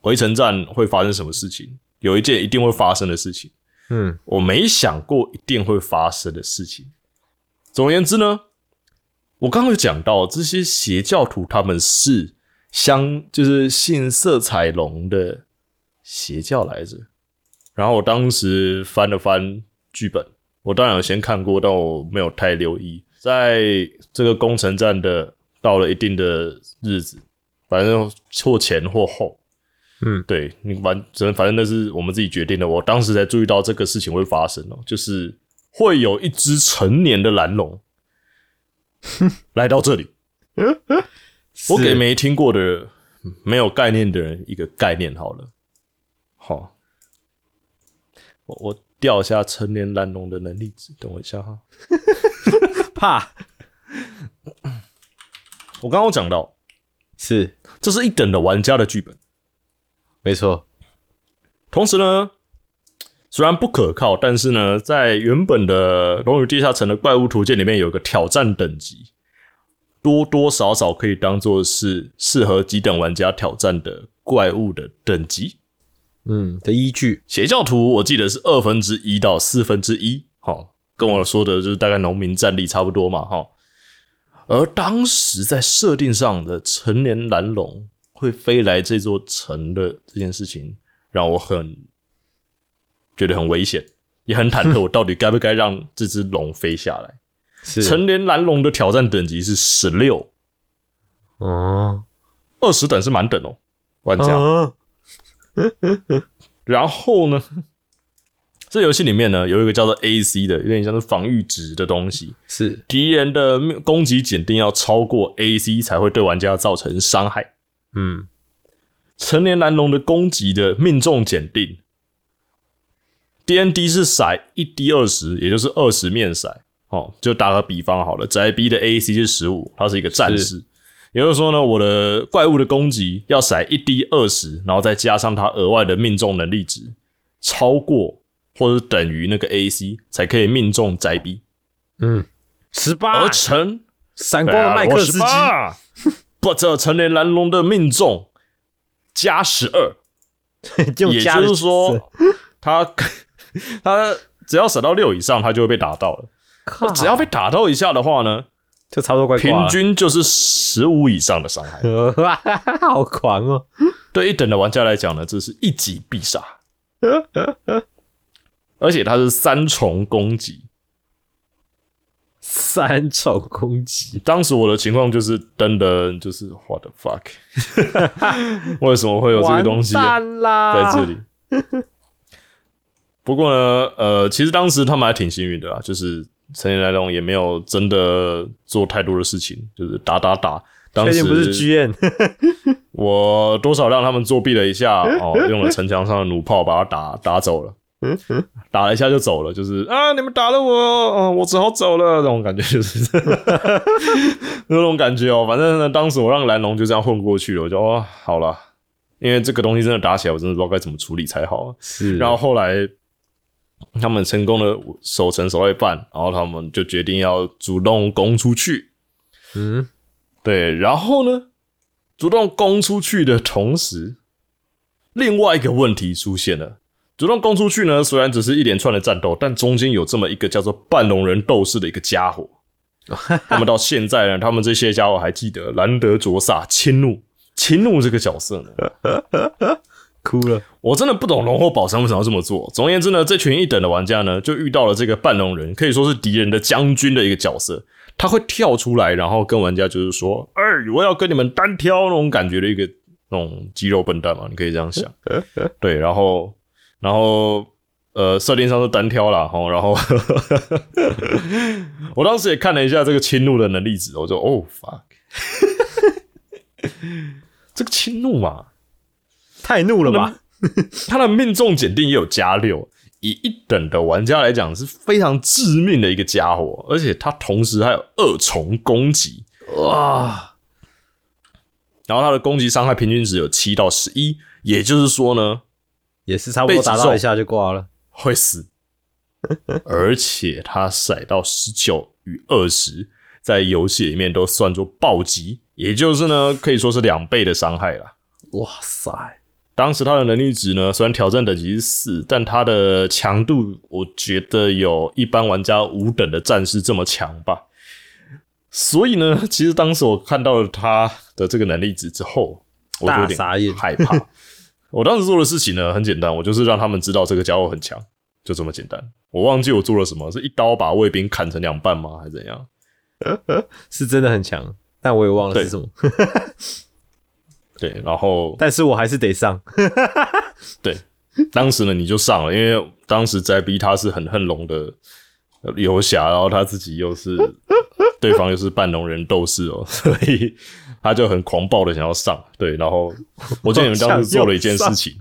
围城战会发生什么事情，有一件一定会发生的事情，嗯，我没想过一定会发生的事情。总而言之呢，我刚刚有讲到这些邪教徒他们是相就是信色彩龙的邪教来着。然后我当时翻了翻剧本，我当然有先看过，但我没有太留意。在这个攻城战的到了一定的日子，反正或前或后，嗯，对你反正反正那是我们自己决定的。我当时才注意到这个事情会发生哦，就是会有一只成年的蓝龙 来到这里。我给没听过的、没有概念的人一个概念好了。好，我我调一下成年蓝龙的能力值，等我一下哈。怕我刚刚有讲到，是这是一等的玩家的剧本。没错，同时呢，虽然不可靠，但是呢，在原本的《龙与地下城》的怪物图鉴里面有个挑战等级，多多少少可以当做是适合几等玩家挑战的怪物的等级。嗯的依据邪教徒我记得是二分之一到四分之一，哈，跟我说的就是大概农民战力差不多嘛，哈。而当时在设定上的成年蓝龙会飞来这座城的这件事情，让我很觉得很危险，也很忐忑，我到底该不该让这只龙飞下来？是成年蓝龙的挑战等级是十六，哦二十等是满等哦，玩家。哦 然后呢，这游戏里面呢，有一个叫做 AC 的，有点像是防御值的东西。是敌人的攻击减定要超过 AC 才会对玩家造成伤害。嗯，成年蓝龙的攻击的命中检定，DND 是骰一 D 二十，也就是二十面骰。哦，就打个比方好了，宅 B 的 AC 是十五，它是一个战士。也就是说呢，我的怪物的攻击要骰一 D 二十，然后再加上它额外的命中能力值，超过或者等于那个 AC 才可以命中宅 B。嗯，十八而成闪光的麦克斯基，不，这成年蓝龙的命中加十二，也就是说，他 他只要闪到六以上，他就会被打到了。只要被打到一下的话呢，就差不多快平均就是十五以上的伤害。好狂哦！对一等的玩家来讲呢，这是一击必杀，而且它是三重攻击。三重攻击，当时我的情况就是登的，就是 what the fuck，为什么会有这个东西在这里？不过呢，呃，其实当时他们还挺幸运的啦，就是成年来龙也没有真的做太多的事情，就是打打打。当时不是 GN，我多少让他们作弊了一下，哦，用了城墙上的弩炮把他打打走了，打了一下就走了，就是啊，你们打了我，哦，我只好走了，那种感觉就是 那种感觉哦。反正呢，当时我让蓝龙就这样混过去了，我就哦，好了，因为这个东西真的打起来，我真的不知道该怎么处理才好。是然后后来他们成功的守城守到一半，然后他们就决定要主动攻出去。嗯，对，然后呢，主动攻出去的同时，另外一个问题出现了。主动攻出去呢，虽然只是一连串的战斗，但中间有这么一个叫做半龙人斗士的一个家伙。那么到现在呢，他们这些家伙还记得兰德卓萨亲怒亲怒这个角色呢？哭了，我真的不懂龙或宝山为什么要这么做。总而言之呢，这群一等的玩家呢，就遇到了这个半龙人，可以说是敌人的将军的一个角色。他会跳出来，然后跟玩家就是说：“哎、我要跟你们单挑那种感觉的一个那种肌肉笨蛋嘛，你可以这样想。对，然后，然后，呃，设定上是单挑啦，吼，然后，我当时也看了一下这个侵入的能力值，我就哦 fuck，这个侵怒嘛，太怒了吧？他的命中检定也有加六，以一等的玩家来讲是非常致命的一个家伙，而且他同时还有二重攻击，哇，然后他的攻击伤害平均值有七到十一，也就是说呢也是差不多打到一下就挂了。会死，而且他甩到十九与二十，在游戏里面都算作暴击，也就是呢可以说是两倍的伤害了。哇塞，当时他的能力值呢，虽然挑战等级是四，但他的强度我觉得有一般玩家五等的战士这么强吧。所以呢，其实当时我看到了他的这个能力值之后，我就有点害怕。我当时做的事情呢很简单，我就是让他们知道这个家伙很强，就这么简单。我忘记我做了什么，是一刀把卫兵砍成两半吗？还是怎样？是真的很强，但我也忘了是什么。对，然后但是我还是得上。对，当时呢你就上了，因为当时在逼他是很恨龙的呃游侠，然后他自己又是对方又是半龙人斗士哦，所以他就很狂暴的想要上。对，然后我记得你们当时做了一件事情，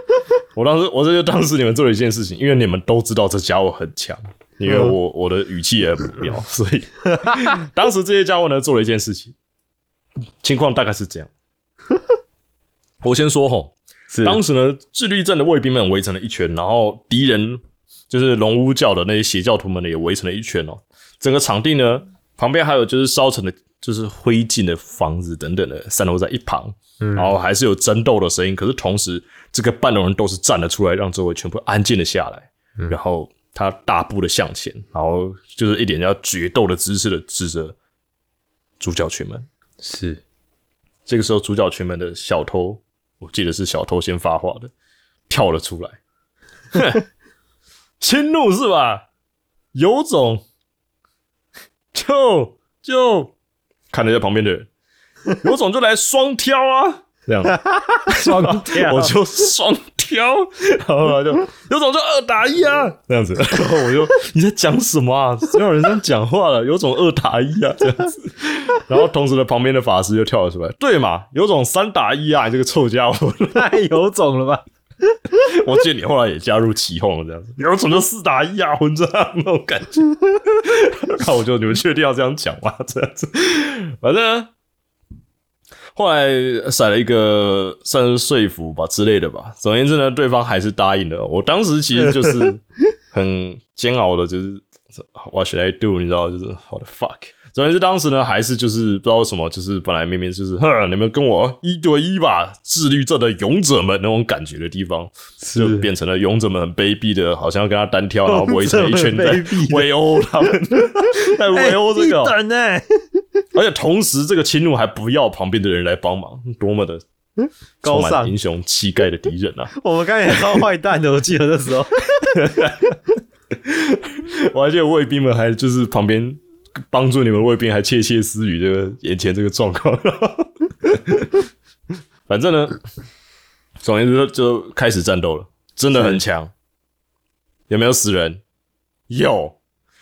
我当时我这就当时你们做了一件事情，因为你们都知道这家伙很强。因为我我的语气也很不妙，所以当时这些家伙呢做了一件事情，情况大概是这样。我先说吼，是当时呢，自律镇的卫兵们围成了一圈，然后敌人就是龙巫教的那些邪教徒们呢也围成了一圈哦。整个场地呢，旁边还有就是烧成的，就是灰烬的房子等等的散落在一旁，然后还是有争斗的声音。可是同时，这个半龙人都是站了出来，让周围全部安静了下来。然后他大步的向前，然后就是一脸要决斗的姿势的指着主角群们。是这个时候，主角群们的小偷，我记得是小偷先发话的，跳了出来，哼，迁怒是吧？有种，就就看了一下旁边的人，有种就来双挑啊！这样，双挑，我就双挑，然后就有种就二打一啊，这样子。然后我就你在讲什么啊？没有人这样讲话了，有种二打一啊，这样子。然后同时的旁边的法师就跳了出来，对嘛，有种三打一啊，你这个臭家伙！太有种了吧？我记得你后来也加入起哄了，这样子，有种就四打一啊，混账那种感觉。那我就你们确定要这样讲吗？这样子，反正后来甩了一个算是说服吧之类的吧。总而言之呢，对方还是答应了。我当时其实就是很煎熬的，就是 What should I do？你知道，就是 What the fuck？总而言之，当时呢还是就是不知道为什么，就是本来明明就是哼，你们跟我一对一吧，自律症的勇者们那种感觉的地方，就变成了勇者们很卑鄙的，好像要跟他单挑，然后围成一圈在围殴他们，在围殴这个而且同时，这个侵入还不要旁边的人来帮忙，多么的充高尚满英雄气概的敌人啊！我们刚才也超坏蛋的，我记得那时候。我还记得卫兵们还就是旁边帮助你们卫兵，还窃窃私语这个眼前这个状况。反正呢，总而言之就开始战斗了，真的很强。有没有死人？有。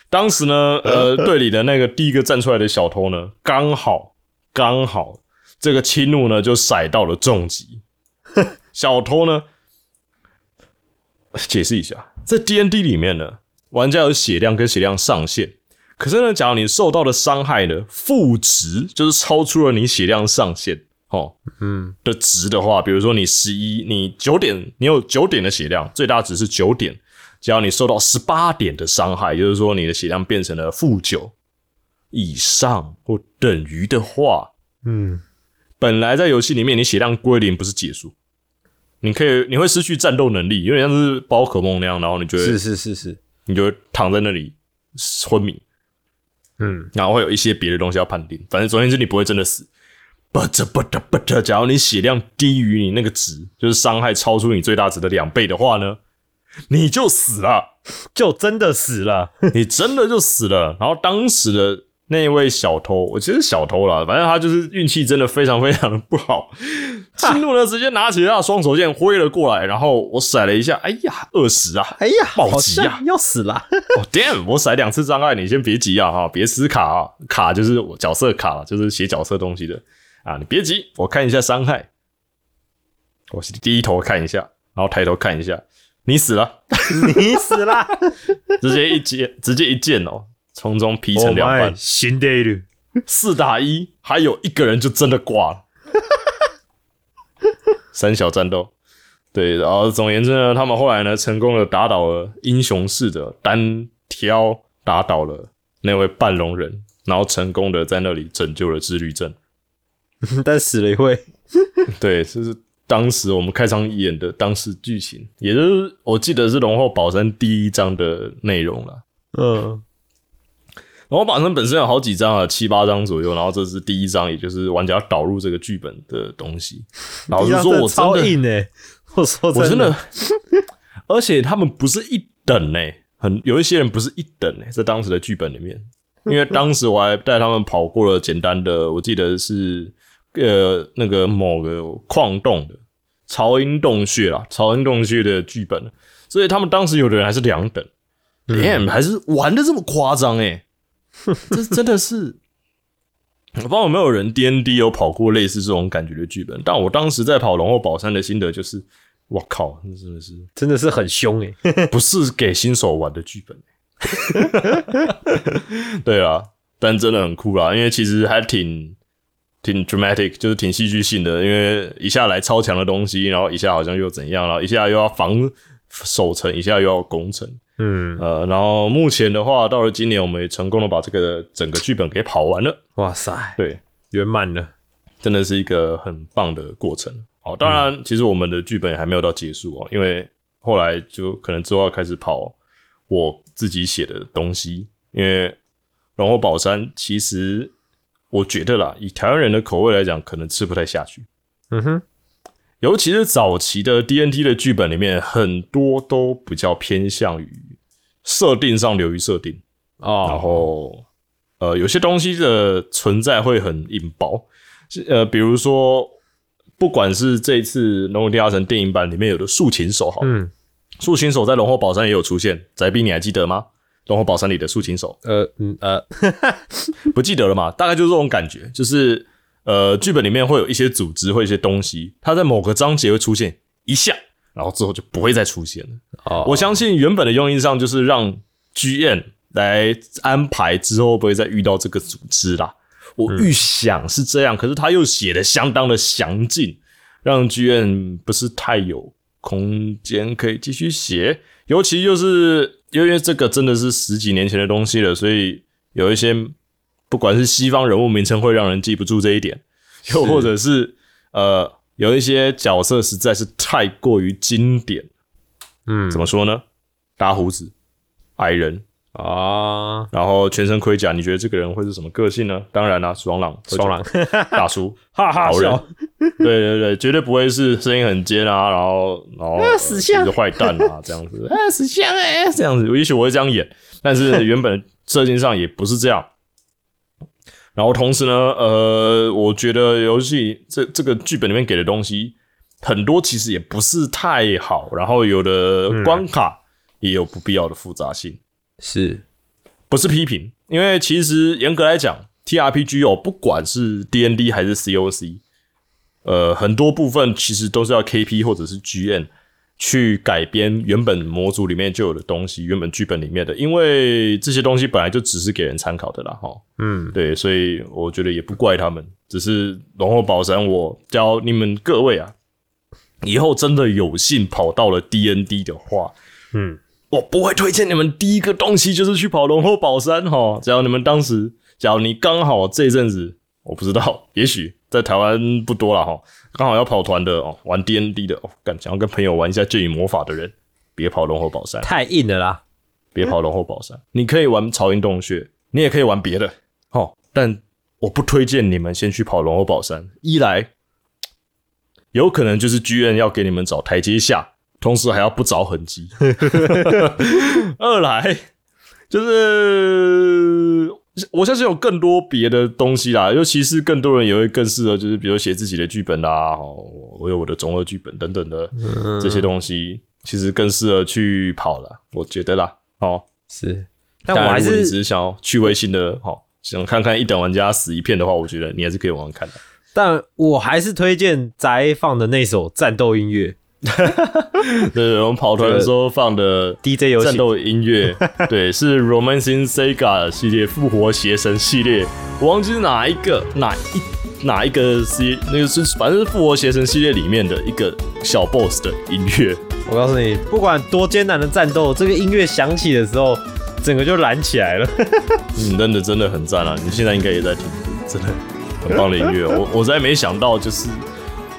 当时呢，呃，队里的那个第一个站出来的小偷呢，刚好刚好这个轻怒呢就甩到了重击。小偷呢，解释一下，在 D N D 里面呢，玩家有血量跟血量上限。可是呢，假如你受到的伤害呢负值，就是超出了你血量上限哦，嗯，的值的话，比如说你十一，你九点，你有九点的血量，最大值是九点。只要你受到十八点的伤害，也就是说你的血量变成了负九以上或等于的话，嗯，本来在游戏里面你血量归零不是结束，你可以你会失去战斗能力，有点像是宝可梦那样，然后你就会是是是是，你就会躺在那里昏迷，嗯，然后会有一些别的东西要判定。反正总而言之，你不会真的死。But but but，假如你血量低于你那个值，就是伤害超出你最大值的两倍的话呢，你就死了，就真的死了。你真的就死了。然后当时的那位小偷，我其实小偷啦，反正他就是运气真的非常非常的不好。进入呢，直接拿起他的双手剑挥了过来，然后我甩了一下，哎呀，二十啊！哎呀，好暴击啊像要死了。哦、damn！我甩两次障碍，你先别急啊，哈，别撕卡啊，卡就是我角色卡，就是写角色东西的啊，你别急，我看一下伤害，我低头看一下，然后抬头看一下，你死了，你死了，直接一剑，直接一剑哦，从中劈成两半，新的了。四打一，还有一个人就真的挂了，三小战斗。对，然后总而言之呢，他们后来呢，成功的打倒了英雄式的单挑，打倒了那位半龙人，然后成功的在那里拯救了自律症。但死了一位。对，这是当时我们开场演的当时剧情，也就是我记得是《龙后宝山》第一章的内容了。嗯，龙后宝山本身有好几张啊，七八张左右，然后这是第一张，也就是玩家导入这个剧本的东西。老实说，我真超的我说我真的。的，而且他们不是一等呢、很有一些人不是一等呢、在当时的剧本里面，因为当时我还带他们跑过了简单的，我记得是呃那个某个矿洞的潮音洞穴啦，潮音洞穴的剧本，所以他们当时有的人还是两等，damn，、还是玩的这么夸张哎，这真的是。我不知道有没有人 D N D 有跑过类似这种感觉的剧本，但我当时在跑龙后宝山的心得就是，我靠，那真的是真的是很凶诶、不是给新手玩的剧本。对啊，但真的很酷啦，因为其实还挺挺 dramatic，就是挺戏剧性的。因为一下来超强的东西，然后一下好像又怎样，然后一下又要防守城，一下又要攻城。嗯，呃，然后目前的话，到了今年，我们也成功的把这个整个剧本给跑完了。哇塞，对，圆满了。真的是一个很棒的过程。好，当然，其实我们的剧本还没有到结束哦，因为后来就可能之后要开始跑我自己写的东西。因为《龙后宝山》其实我觉得啦，以台湾人的口味来讲，可能吃不太下去。嗯哼，尤其是早期的 D N T 的剧本里面，很多都比较偏向于设定上流于设定，哦，然后呃，有些东西的存在会很引爆，呃，比如说不管是这一次《龙与地下城》电影版里面有的竖琴手，好，嗯，竖琴手在《龙虎宝山》也有出现，宅逼你还记得吗？《龙虎宝山》里的竖琴手呃嗯呃，不记得了嘛？大概就是这种感觉，就是呃，剧本里面会有一些组织或一些东西，它在某个章节会出现一下，然后之后就不会再出现了。哦我相信原本的用意上就是让 GM 来安排之后会不会再遇到这个组织啦。我预想是这样，可是他又写的相当的详尽，让 GM 不是太有空间可以继续写。尤其就是因为这个真的是十几年前的东西了，所以有一些不管是西方人物名称会让人记不住这一点，又或者是呃有一些角色实在是太过于经典。嗯。怎么说呢？大胡子、矮人，啊，然后全身盔甲，你觉得这个人会是什么个性呢？当然啦、爽朗，爽朗，大叔，哈哈好人，对对对，绝对不会是声音很尖啊，然后然后呃死相。是坏蛋啊 这样子，啊死相哎、这样子，也许我会这样演，但是原本设定上也不是这样。然后同时呢，呃，我觉得游戏这这个剧本里面给的东西很多其实也不是太好，然后有的关卡也有不必要的复杂性。是不是批评，因为其实严格来讲，TRPG 哦，不管是 DND 还是 COC，呃，很多部分其实都是要 KP 或者是 GN 去改编原本模组里面就有的东西，原本剧本里面的，因为这些东西本来就只是给人参考的啦，哈。嗯对，所以我觉得也不怪他们，只是龙后宝山，我教你们各位啊，以后真的有幸跑到了 DND 的话，嗯，我不会推荐你们第一个东西就是去跑龙后宝山哈。只要你们当时，假如你刚好这阵子，我不知道，也许在台湾不多了哈，刚好要跑团的哦，玩 DND 的哦，干想要跟朋友玩一下剑与魔法的人，别跑龙后宝山，太硬了啦，别跑龙后宝山。你可以玩潮音洞穴，你也可以玩别的，哦，但我不推荐你们先去跑龙后宝山。一来，有可能就是剧院要给你们找台阶下，同时还要不着痕迹。二来就是我相信有更多别的东西啦，尤其是更多人也会更适合，就是比如写自己的剧本啦，哦，我有我的综合剧本等等的这些东西，其实更适合去跑了，我觉得啦。哦，是，但我还是只是想要趣味性的，好、想看看一等玩家死一片的话，我觉得你还是可以玩玩看的。但我还是推荐宅放的那首战斗音乐 对，我们跑团的时候放的 DJ 游戏战斗音乐，对，是 Romancing Sega 系列复活邪神系列，我忘记是哪一个哪一哪一个 C，那个是反正是复活邪神系列里面的一个小 BOSS 的音乐。我告诉你，不管多艰难的战斗，这个音乐响起的时候，整个就燃起来了。嗯，真的真的很赞啊！你现在应该也在听，真的很棒的音乐。我我实在没想到，就是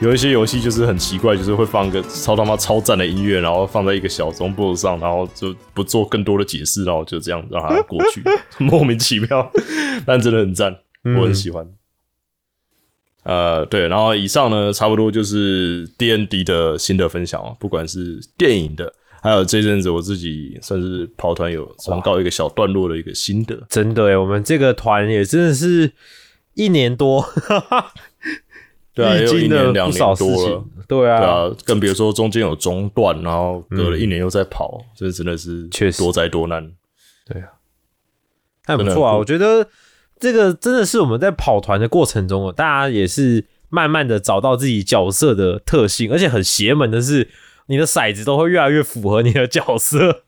有一些游戏就是很奇怪，就是会放个超他妈超赞的音乐，然后放在一个小中 boss 上，然后就不做更多的解释，然后就这样让它过去，莫名其妙，但真的很赞，我很喜欢。呃，对，然后以上呢，差不多就是 D N D 的心得分享啊，不管是电影的，还有这阵子我自己算是跑团有算告一个小段落的一个心得。真的耶，我们这个团也真的是一年多，对啊，也历有一年两年多了。。对啊，对啊，更别说中间有中断，然后隔了一年又在跑，这真的是确实多灾多难。对啊还不错啊。我觉得这个真的是我们在跑团的过程中哦，大家也是慢慢的找到自己角色的特性，而且很邪门的是，你的骰子都会越来越符合你的角色，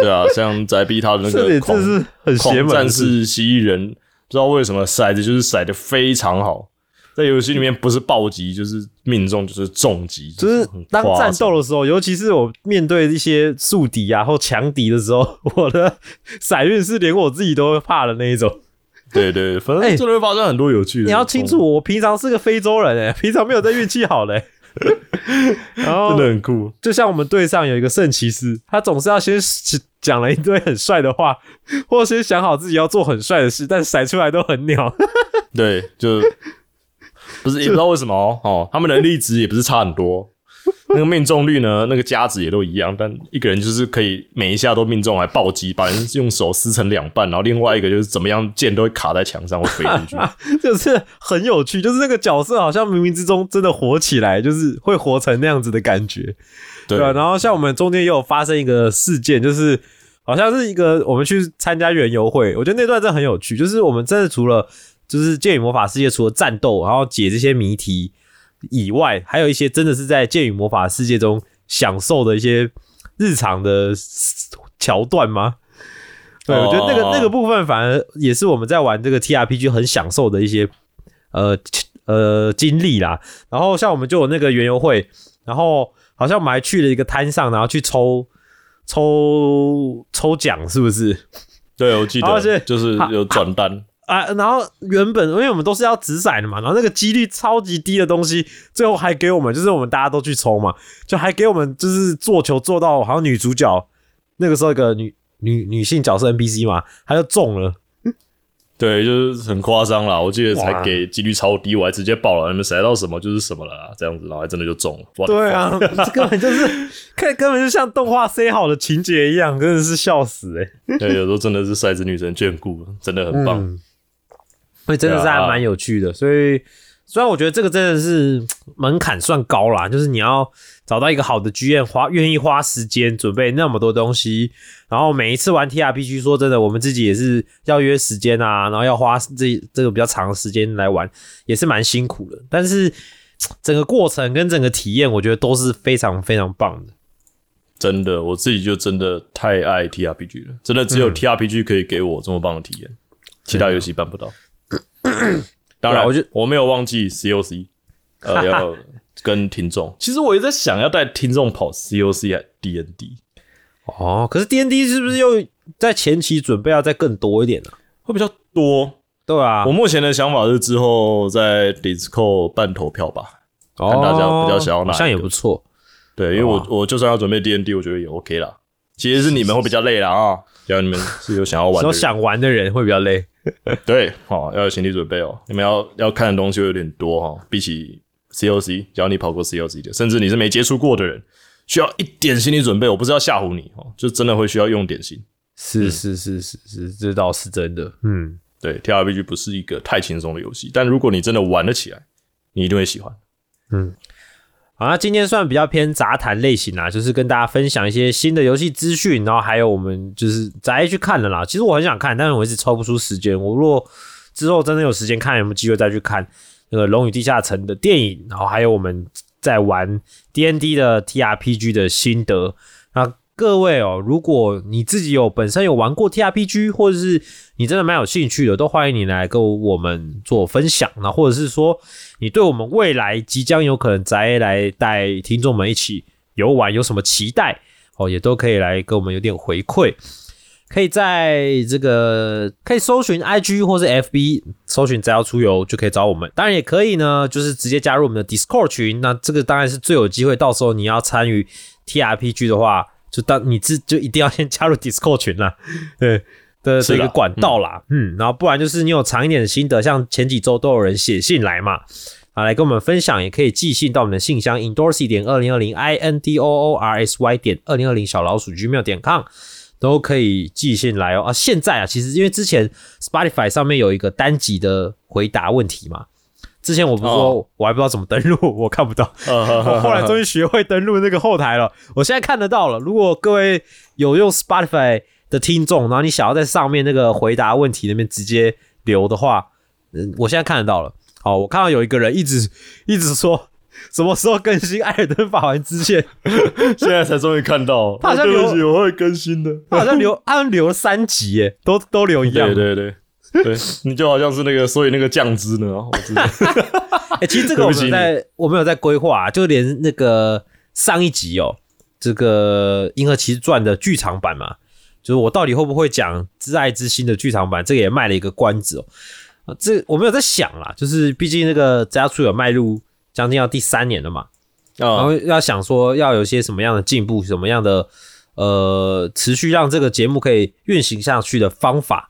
对啊，像宅逼他的那个狂很邪门的事。士蜥蜴人，不知道为什么骰子就是骰的非常好，在游戏里面不是暴击就是命中就是重击，就是很当战斗的时候，尤其是我面对一些宿敌啊或强敌的时候，我的骰运是连我自己都会怕的那一种。对对，反哎正真的会发生很多有趣的。你要清楚，，我平常是个非洲人诶、平常没有在运气好嘞、然后真的很酷。就像我们队上有一个圣骑士，他总是要先讲了一堆很帅的话，或先想好自己要做很帅的事，但甩出来都很鸟。对，就不是也不知道为什么哦哦，他们能力值也不是差很多，那个命中率呢，那个加值也都一样，但一个人就是可以每一下都命中，还暴击，把人用手撕成两半，然后另外一个就是怎么样剑都会卡在墙上会飞出去。就是很有趣，就是那个角色好像冥冥之中真的活起来，就是会活成那样子的感觉，对。然后像我们中间也有发生一个事件，就是好像是一个我们去参加园游会，我觉得那段真的很有趣，就是我们真的除了就是剑与魔法世界除了战斗，然后解这些谜题以外，还有一些真的是在剑与魔法世界中享受的一些日常的桥段吗？对，我觉得那个哦那个部分反而也是我们在玩这个 TRPG 很享受的一些呃呃经历啦。然后像我们就有那个园游会，然后好像我们还去了一个摊上，然后去抽抽抽奖，是不是？对，我记得就是有转单，啊，然后原本因为我们都是要掷骰的嘛，然后那个几率超级低的东西，最后还给我们，就是我们大家都去抽嘛，就还给我们就是做球做到好像女主角那个时候一个女女女性角色 NPC 嘛，她就中了，对，就是很夸张啦。我记得才哇给几率超低，我还直接爆了，你们甩到什么就是什么了啦，这样子，然后还真的就中了。哇对啊，这根本就是看根本就像动画塞好的情节一样，真的是笑死哎、对，有时候真的是骰子女神眷顾，真的很棒。嗯，所以真的是还蛮有趣的。所以虽然我觉得这个真的是门槛算高啦，就是你要找到一个好的剧院，花愿意花时间准备那么多东西，然后每一次玩 TRPG，说真的，我们自己也是要约时间啊，然后要花这这个比较长的时间来玩，也是蛮辛苦的。但是整个过程跟整个体验，我觉得都是非常非常棒的。真的，我自己就真的太爱 TRPG 了，真的只有 TRPG 可以给我这么棒的体验，其他游戏办不到。当然，我就我没有忘记 COC，呃，要跟听众。其实我也在想要带听众跑 COC 还 DND，哦，可是 D N D 是不是又在前期准备要再更多一点呢、会比较多。对啊，我目前的想法是之后在 Discord 办投票吧。哦看大家比较想要哪一个好像也不错。对，因为我我就算要准备 DND，我觉得也 OK 啦。其实是你们会比较累了啊，只要你们 是有想要玩的说人，想玩的人会比较累。对，好、要有心理准备哦。你们要要看的东西会有点多哈、比起 COC，只要你跑过 COC 的，甚至你是没接触过的人，需要一点心理准备。我不是要吓唬你哦，就真的会需要用点心。是是是是是，这倒是真的。嗯，对，TRPG 不是一个太轻松的游戏，但如果你真的玩得起来，你一定会喜欢。好，那今天算比较偏杂谈类型啦，就是跟大家分享一些新的游戏资讯，然后还有我们就是宅去看了啦。其实我很想看，但是我一直抽不出时间。我如果之后真的有时间看，有没有机会再去看那个《龙与地下城》的电影，然后还有我们在玩 D N D 的 T R P G 的心得。各位哦，如果你自己有本身有玩过 T R P G，或者是你真的蛮有兴趣的，都欢迎你来跟我们做分享。那或者是说，你对我们未来即将有可能宅来带听众们一起游玩有什么期待哦，也都可以来跟我们有点回馈。可以在这个可以搜寻 IG 或是 FB 搜寻“只要出游”就可以找我们。当然也可以呢，就是直接加入我们的 Discord 群。那这个当然是最有机会，到时候你要参与 TRPG 的话，就当你自就一定要先加入 Discord 群啦。对的这个管道啦，嗯，然后不然就是你有长一点的心得，像前几周都有人写信来嘛，啊，来跟我们分享，也可以寄信到我们的信箱 indorsy 点二零二零 i n d o o r s y 点二零二零小老鼠 gmail 点 com 都可以寄信来哦。啊，现在啊，其实因为之前 Spotify 上面有一个单集的回答问题嘛，之前我不是说、哦我还不知道怎么登录，我看不到，我我后来终于学会登录那个后台了，我现在看得到了。如果各位有用 Spotify 的听众，然后你想要在上面那个回答问题那边直接留的话，嗯，我现在看得到了。好，我看到有一个人一直 一直说什么时候更新《艾尔登法环支线》，现在才终于看到，他好像有对不起，我会更新的。他好像留，他好像留了三集耶，都都留一样。对对对 对，你就好像是那个，所以那个酱汁呢，我知道。哎、其实这个我们在我们有在规划、啊，就连那个上一集哦，这个《银河骑士传》的剧场版嘛，就是我到底会不会讲《挚爱之心》的剧场版，这个也卖了一个关子哦。啊，这我没有在想啦，就是毕竟那个家出有迈入将近要第三年了嘛，然啊后，要想说要有一些什么样的进步，什么样的呃持续让这个节目可以运行下去的方法，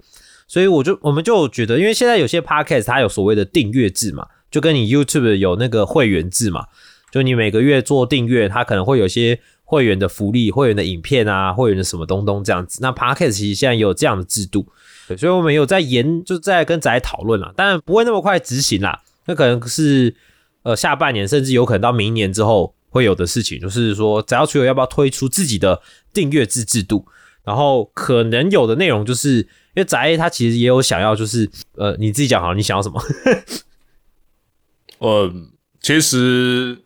所以我就我们就觉得，因为现在有些 podcast 它有所谓的订阅制嘛，就跟你 YouTube 有那个会员制嘛，就你每个月做订阅，它可能会有些会员的福利、会员的影片啊、会员的什么东东这样子。那 Podcast 其实现在有这样的制度，所以我们有在研，就在跟仔讨论啦，当然不会那么快执行啦，那可能是呃下半年，甚至有可能到明年之后会有的事情，就是说只要出有要不要推出自己的订阅制制度，然后可能有的内容就是因为宅他其实也有想要，就是呃你自己讲好，你想要什么？呃，其实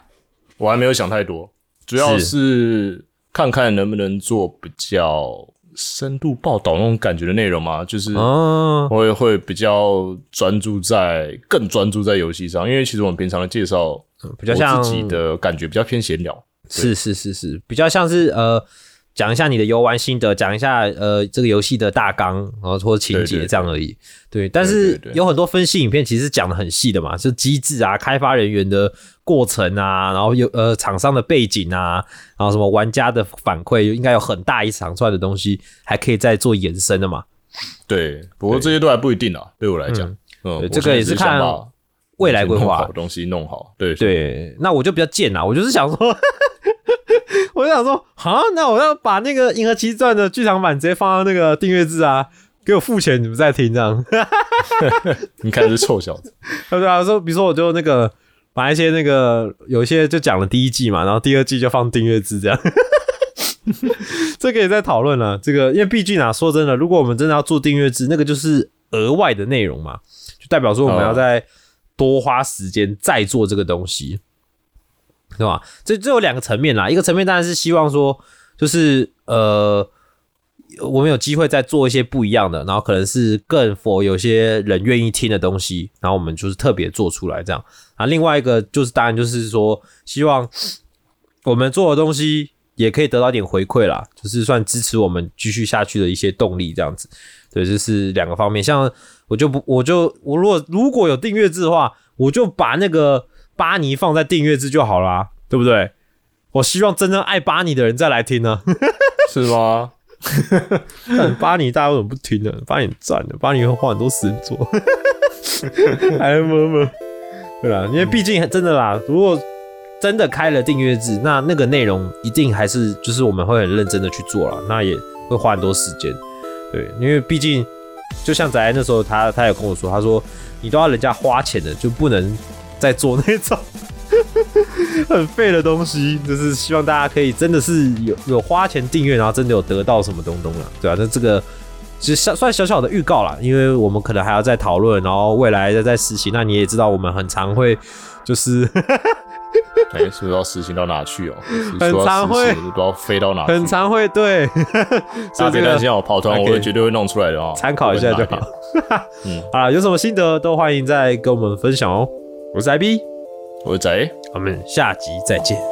我还没有想太多，主要是。看看能不能做比较深度报道那种感觉的内容嘛，就是哦，会会比较专注在更专注在游戏上，因为其实我们平常的介绍比较像自己的感觉比较偏闲聊，是是是是，比较像是呃，讲一下你的游玩心得，讲一下呃这个游戏的大纲，然后或者情节这样而已。对，但是有很多分析影片其实讲的很细的嘛，就机制啊、开发人员的过程啊，然后有呃厂商的背景啊，然后什么玩家的反馈，应该有很大一长串的东西，还可以再做延伸的嘛。对，不过这些都还不一定啊，对。我来讲，嗯，这个也是看未来规划。东西弄好，对对，那我就比较贱啦，我就是想说，我就想说，好，那我要把那个《银河奇传》的剧场版直接放到那个订阅制啊，给我付钱，你们再听这样，你看是臭小子，对不对啊？说，比如说我就那个把一些那个有一些就讲了第一季嘛，然后第二季就放订阅制这样。这个也在讨论了，这个因为毕竟啊，说真的，如果我们真的要做订阅制，那个就是额外的内容嘛，就代表说我们要再多花时间再做这个东西，对吧？这这有两个层面啦，一个层面当然是希望说，就是呃，我们有机会再做一些不一样的，然后可能是更 for 有些人愿意听的东西，然后我们就是特别做出来这样啊。另外一个就是当然就是说，希望我们做的东西也可以得到一点回馈啦，就是算支持我们继续下去的一些动力这样子。对，这是两个方面。像我就不，我就我如果如果有订阅制的话，我就把那个巴尼放在订阅制就好啦，对不对？我希望真正爱巴尼的人再来听呢。是吗？巴尼大家为什么不听呢？巴尼很赞的，巴尼会花很多时间做。哎么么，对啦，因为毕竟真的啦，如果真的开了订阅制，那那个内容一定还是就是我们会很认真的去做了，那也会花很多时间。对，因为毕竟就像仔那时候他他也跟我说，他说你都要人家花钱的，就不能再做那种 很废的东西。就是希望大家可以真的是有有花钱订阅，然后真的有得到什么东东了，对啊，那这个。其实算小小的预告啦，因为我们可能还要再讨论，然后未来再再实行。那你也知道，我们很常会就是 哎，是不是要实行到哪去哦？很常会不知道飞到哪去，很常会对，所 大家别担心我，跑团我会绝对会弄出来的哦，参考一下就好。嗯好啦，有什么心得都欢迎再跟我们分享哦。我是 IB，我是仔。我们下集再见。